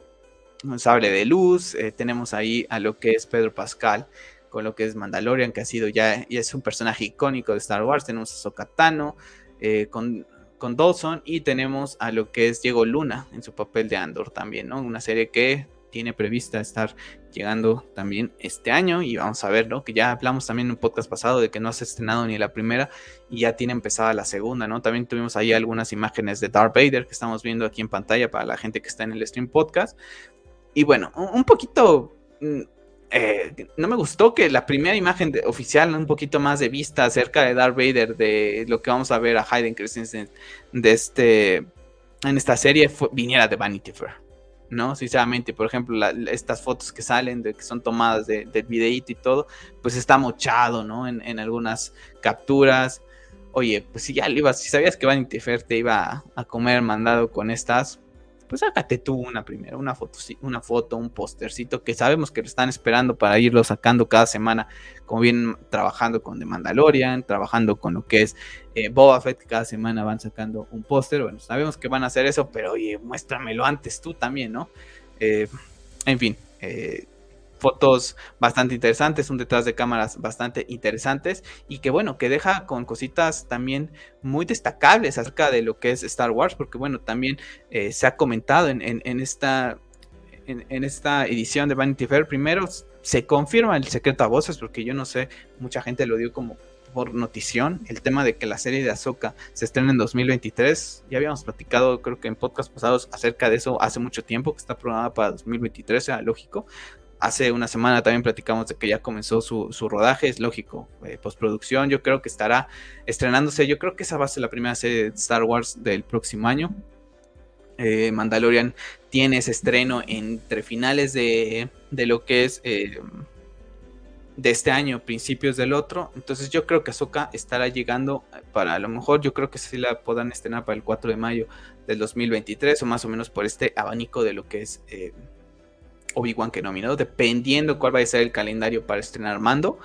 un sable de luz. tenemos ahí a lo que es Pedro Pascal con lo que es Mandalorian, que ha sido ya, y es un personaje icónico de Star Wars. Tenemos a Sokatano eh, con, con Dawson y tenemos a lo que es Diego Luna en su papel de Andor también, ¿no? Una serie que tiene prevista estar llegando también este año y vamos a ver, ¿no? Que ya hablamos también en un podcast pasado de que no se ha estrenado ni la primera y ya tiene empezada la segunda, ¿no? También tuvimos ahí algunas imágenes de Darth Vader que estamos viendo aquí en pantalla para la gente que está en el stream podcast. Y bueno, un poquito... Mm, eh, no me gustó que la primera imagen oficial, un poquito más de vista acerca de Darth Vader, de lo que vamos a ver a Hayden Christensen de este, en esta serie, viniera de Vanity Fair. ¿no? Sinceramente, por ejemplo, estas fotos que salen, de que son tomadas del videíto y todo, pues está mochado, ¿no? En, algunas capturas. Oye, pues si ya le ibas, si sabías que Vanity Fair te iba a comer mandado con estas, pues sácate tú una primera, una foto, una foto, un postercito que sabemos que lo están esperando para irlo sacando cada semana, como vienen trabajando con The Mandalorian, trabajando con lo que es eh, Boba Fett, cada semana van sacando un póster. Bueno, sabemos que van a hacer eso, pero oye, muéstramelo antes tú también, ¿no? Eh, en fin, eh, fotos bastante interesantes, un detrás de cámaras bastante interesantes y que bueno, que deja con cositas también muy destacables acerca de lo que es Star Wars, porque bueno, también eh, se ha comentado en, esta, en, esta edición de Vanity Fair, primero se confirma el secreto a voces, porque yo no sé, mucha gente lo dio como por notición, el tema de que la serie de Ahsoka se estrena en 2023. Ya habíamos platicado, creo que en podcast pasados, acerca de eso hace mucho tiempo, que está programada para 2023, era lógico hace una semana también platicamos de que ya comenzó su, rodaje, es lógico, eh, postproducción, yo creo que estará estrenándose, yo creo que esa va a ser la primera serie de Star Wars del próximo año. Eh, Mandalorian tiene ese estreno entre finales de, lo que es eh, de este año, principios del otro, entonces yo creo que Ahsoka estará llegando para a lo mejor, yo creo que sí la puedan estrenar para el 4 de mayo del 2023 o más o menos por este abanico de lo que es Obi-Wan Kenobi, ¿no? Dependiendo cuál va a ser el calendario para estrenar Mando,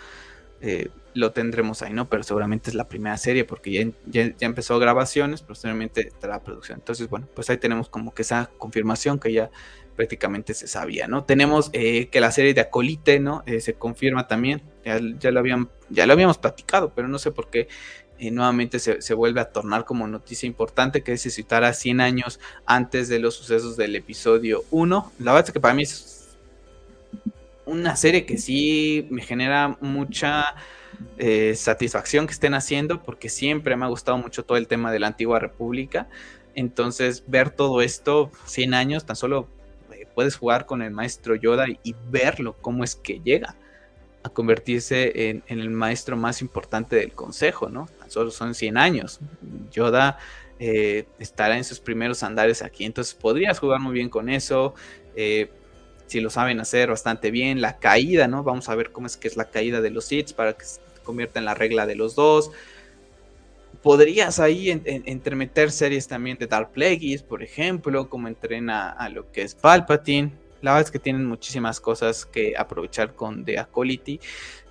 eh, lo tendremos ahí, ¿no? Pero seguramente es la primera serie porque ya, ya, empezó grabaciones, posteriormente estará la producción. Entonces, bueno, pues ahí tenemos como que esa confirmación que ya prácticamente se sabía, ¿no? Tenemos eh, que la serie de Acolite, ¿no? Eh, se confirma también, ya, lo habían, ya lo habíamos platicado, pero no sé por qué nuevamente se, se, vuelve a tornar como noticia importante que se citara 100 años antes de los sucesos del episodio 1. La verdad es que para mí es una serie que sí me genera mucha eh, satisfacción que estén haciendo, porque siempre me ha gustado mucho todo el tema de la antigua república. Entonces, ver todo esto, 100 años, tan solo eh, puedes jugar con el maestro Yoda y, verlo, cómo es que llega a convertirse en, el maestro más importante del consejo, ¿no? Tan solo son 100 años. Yoda eh, estará en sus primeros andares aquí, entonces podrías jugar muy bien con eso si lo saben hacer bastante bien, la caída, ¿no? Vamos a ver cómo es que es la caída de los hits para que se convierta en la regla de los dos. Podrías ahí entremeter series también de Dark Plagueis, por ejemplo, como entrena a lo que es Palpatine. La verdad es que tienen muchísimas cosas que aprovechar con The Acolyte.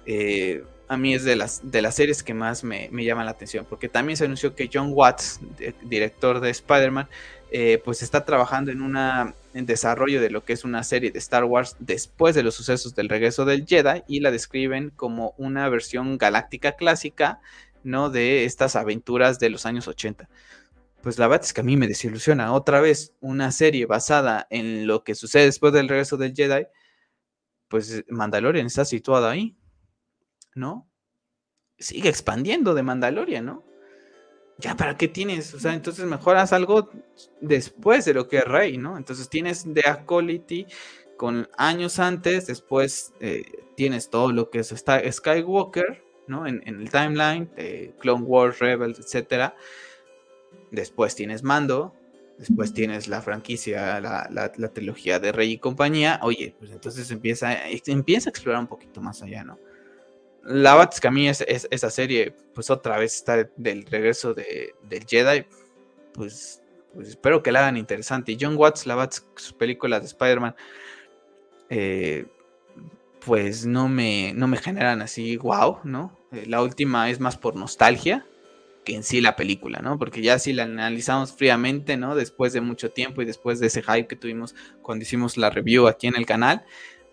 Eh, a mí es de las, de las series que más me, me llaman la atención, porque también se anunció que John Watts, director de Spider-Man, eh, pues está trabajando en una en desarrollo de lo que es una serie de Star Wars después de los sucesos del regreso del Jedi y la describen como una versión galáctica clásica, ¿no? De estas aventuras de los años 80. Pues la verdad es que a mí me desilusiona otra vez una serie basada en lo que sucede después del regreso del Jedi, pues Mandalorian está situado ahí, ¿no? Sigue expandiendo de Mandalorian, ¿no? Ya, ¿para qué tienes? O sea, entonces mejoras algo después de lo que es Rey, ¿no? Entonces tienes The Acolyte con años antes, después eh, tienes todo lo que es Skywalker, ¿no? En, el timeline, de Clone Wars, Rebels, etc. Después tienes Mando, después tienes la franquicia, la, trilogía de Rey y compañía. Oye, pues entonces empieza, empieza a explorar un poquito más allá, ¿no? La verdad es que a mí es, esa serie, pues otra vez está del regreso de, del Jedi, pues, pues, espero que la hagan interesante. Y John Watts, la verdad sus películas de Spider-Man, eh, pues no me, no me generan así, wow, ¿no? Eh, la última es más por nostalgia que en sí la película, ¿no? Porque ya si la analizamos fríamente, ¿no? Después de mucho tiempo y después de ese hype que tuvimos cuando hicimos la review aquí en el canal,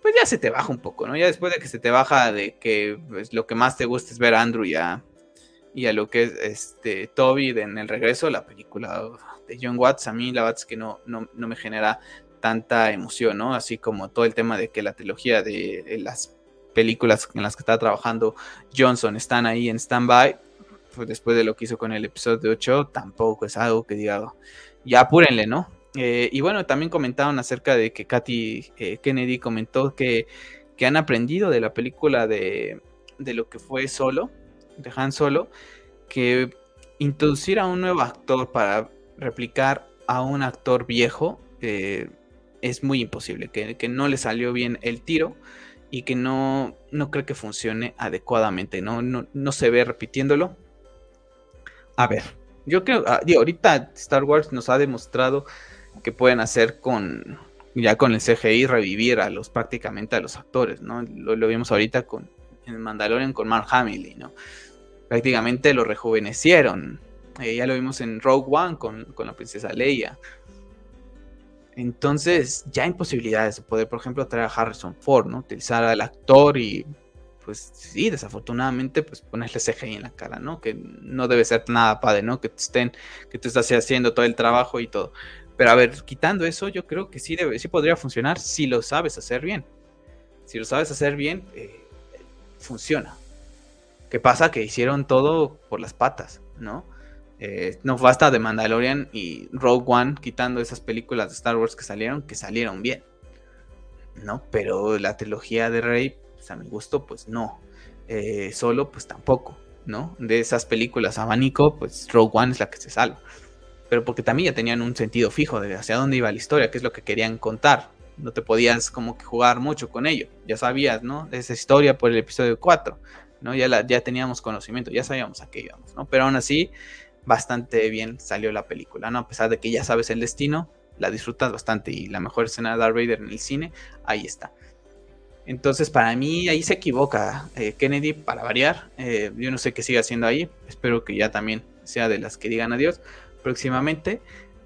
pues ya se te baja un poco, ¿no? Ya después de que se te baja de que pues, lo que más te gusta es ver a Andrew y a, y a lo que es este Toby en el regreso, la película de John Watts, a mí la verdad es que no, no, me genera tanta emoción, ¿no? Así como todo el tema de que la trilogía de, las películas en las que está trabajando Johnson están ahí en stand-by, pues después de lo que hizo con el episodio 8, tampoco es algo que diga, ya apúrenle, ¿no? Eh, y bueno, también comentaron acerca de que Katy eh, Kennedy comentó que, que, han aprendido de la película de, de lo que fue Solo, de Han Solo, que introducir a un nuevo actor para replicar a un actor viejo eh, es muy imposible, que, no le salió bien el tiro y que no, no cree que funcione adecuadamente, ¿no? No, se ve repitiéndolo. A ver, yo creo, ah, ahorita Star Wars nos ha demostrado que pueden hacer con, ya con el CGI, revivir a los prácticamente a los actores, ¿no? Lo, vimos ahorita con en Mandalorian con Mark Hamill, ¿no? Prácticamente lo rejuvenecieron. Eh, ya lo vimos en Rogue One con, con la princesa Leia. Entonces, ya hay posibilidades de poder, por ejemplo, traer a Harrison Ford, ¿no? Utilizar al actor y, pues sí, desafortunadamente, pues ponerle CGI en la cara, ¿no? Que no debe ser nada padre, ¿no? Que estén, que te estás haciendo todo el trabajo y todo. Pero a ver, quitando eso, yo creo que sí, debe, sí podría funcionar si lo sabes hacer bien. Si lo sabes hacer bien, eh, funciona. ¿Qué pasa? Que hicieron todo por las patas, ¿no? Eh, no basta de Mandalorian y Rogue One, quitando esas películas de Star Wars que salieron, que salieron bien. ¿No? Pero la trilogía de Rey, pues a mi gusto, pues no. Eh, solo, pues tampoco, ¿no? De esas películas abanico, pues Rogue One es la que se salva. Pero porque también ya tenían un sentido fijo de hacia dónde iba la historia, qué es lo que querían contar. No te podías como que jugar mucho con ello. Ya sabías, ¿no? Esa historia por el episodio 4, ¿no? Ya, la, ya teníamos conocimiento, ya sabíamos a qué íbamos, ¿no? Pero aún así, bastante bien salió la película, ¿no? A pesar de que ya sabes el destino, la disfrutas bastante y la mejor escena de Darth Vader en el cine, ahí está. Entonces, para mí, ahí se equivoca eh, Kennedy para variar. Eh, yo no sé qué siga haciendo ahí. Espero que ya también sea de las que digan adiós próximamente.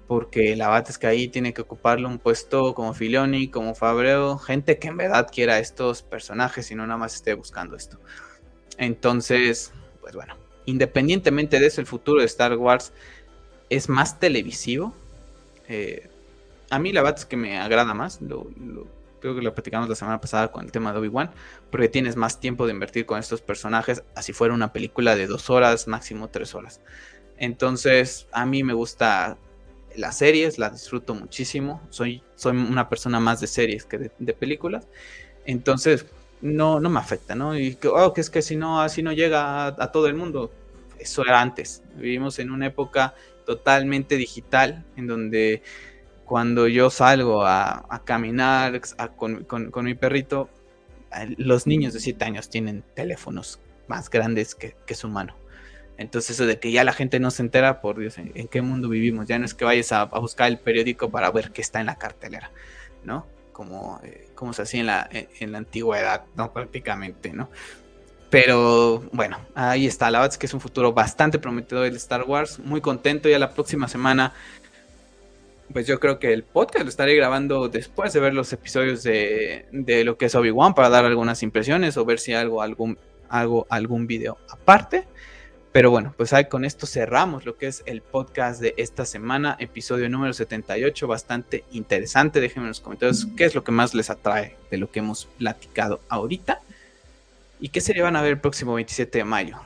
Porque es que ahí tiene que ocuparle un puesto como Filoni, como Fabreo, gente que en verdad quiera estos personajes y no nada más esté buscando esto. Entonces, pues bueno, independientemente de eso, el futuro de Star Wars es más televisivo. Eh, a mí la verdad es que me agrada más. Lo, creo que lo platicamos la semana pasada con el tema de Obi-Wan. Porque tienes más tiempo de invertir con estos personajes. Así fuera una película de dos horas, máximo tres horas. Entonces, a mí me gusta las series, las disfruto muchísimo. Soy, soy una persona más de series que de, películas. Entonces, no, no me afecta, ¿no? Y que, oh, que es que si no, así no llega a, todo el mundo. Eso era antes. Vivimos en una época totalmente digital, en donde cuando yo salgo a, caminar con, mi perrito, los niños de 7 años tienen teléfonos más grandes que, su mano. Entonces eso de que ya la gente no se entera, por Dios, ¿en, qué mundo vivimos? Ya no es que vayas a, buscar el periódico para ver qué está en la cartelera, ¿no? como, eh, como se hacía en la, en la antigüedad, ¿no? Prácticamente, ¿no? Pero bueno, ahí está. La verdad es que es un futuro bastante prometedor el Star Wars. Muy contento. Ya la próxima semana, pues yo creo que el podcast lo estaré grabando después de ver los episodios de, de lo que es Obi-Wan para dar algunas impresiones o ver si algún, algo, algún video aparte. Pero bueno, pues con esto cerramos lo que es el podcast de esta semana, episodio número 78, bastante interesante. Déjenme en los comentarios qué es lo que más les atrae de lo que hemos platicado ahorita y qué serie van a ver el próximo 27 de mayo.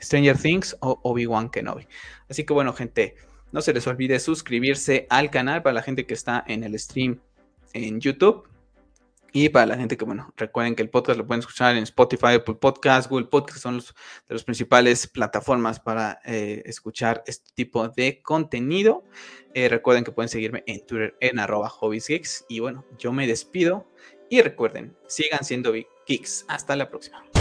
Stranger Things o Obi-Wan Kenobi. Así que bueno, gente, no se les olvide suscribirse al canal para la gente que está en el stream en YouTube. Y para la gente que, bueno, recuerden que el podcast lo pueden escuchar en Spotify, Apple Podcast, Google Podcast, son de las principales plataformas para eh, escuchar este tipo de contenido. Eh, recuerden que pueden seguirme en Twitter en arroba hobbiesgeeks. Y bueno, yo me despido. Y recuerden, sigan siendo geeks. Hasta la próxima.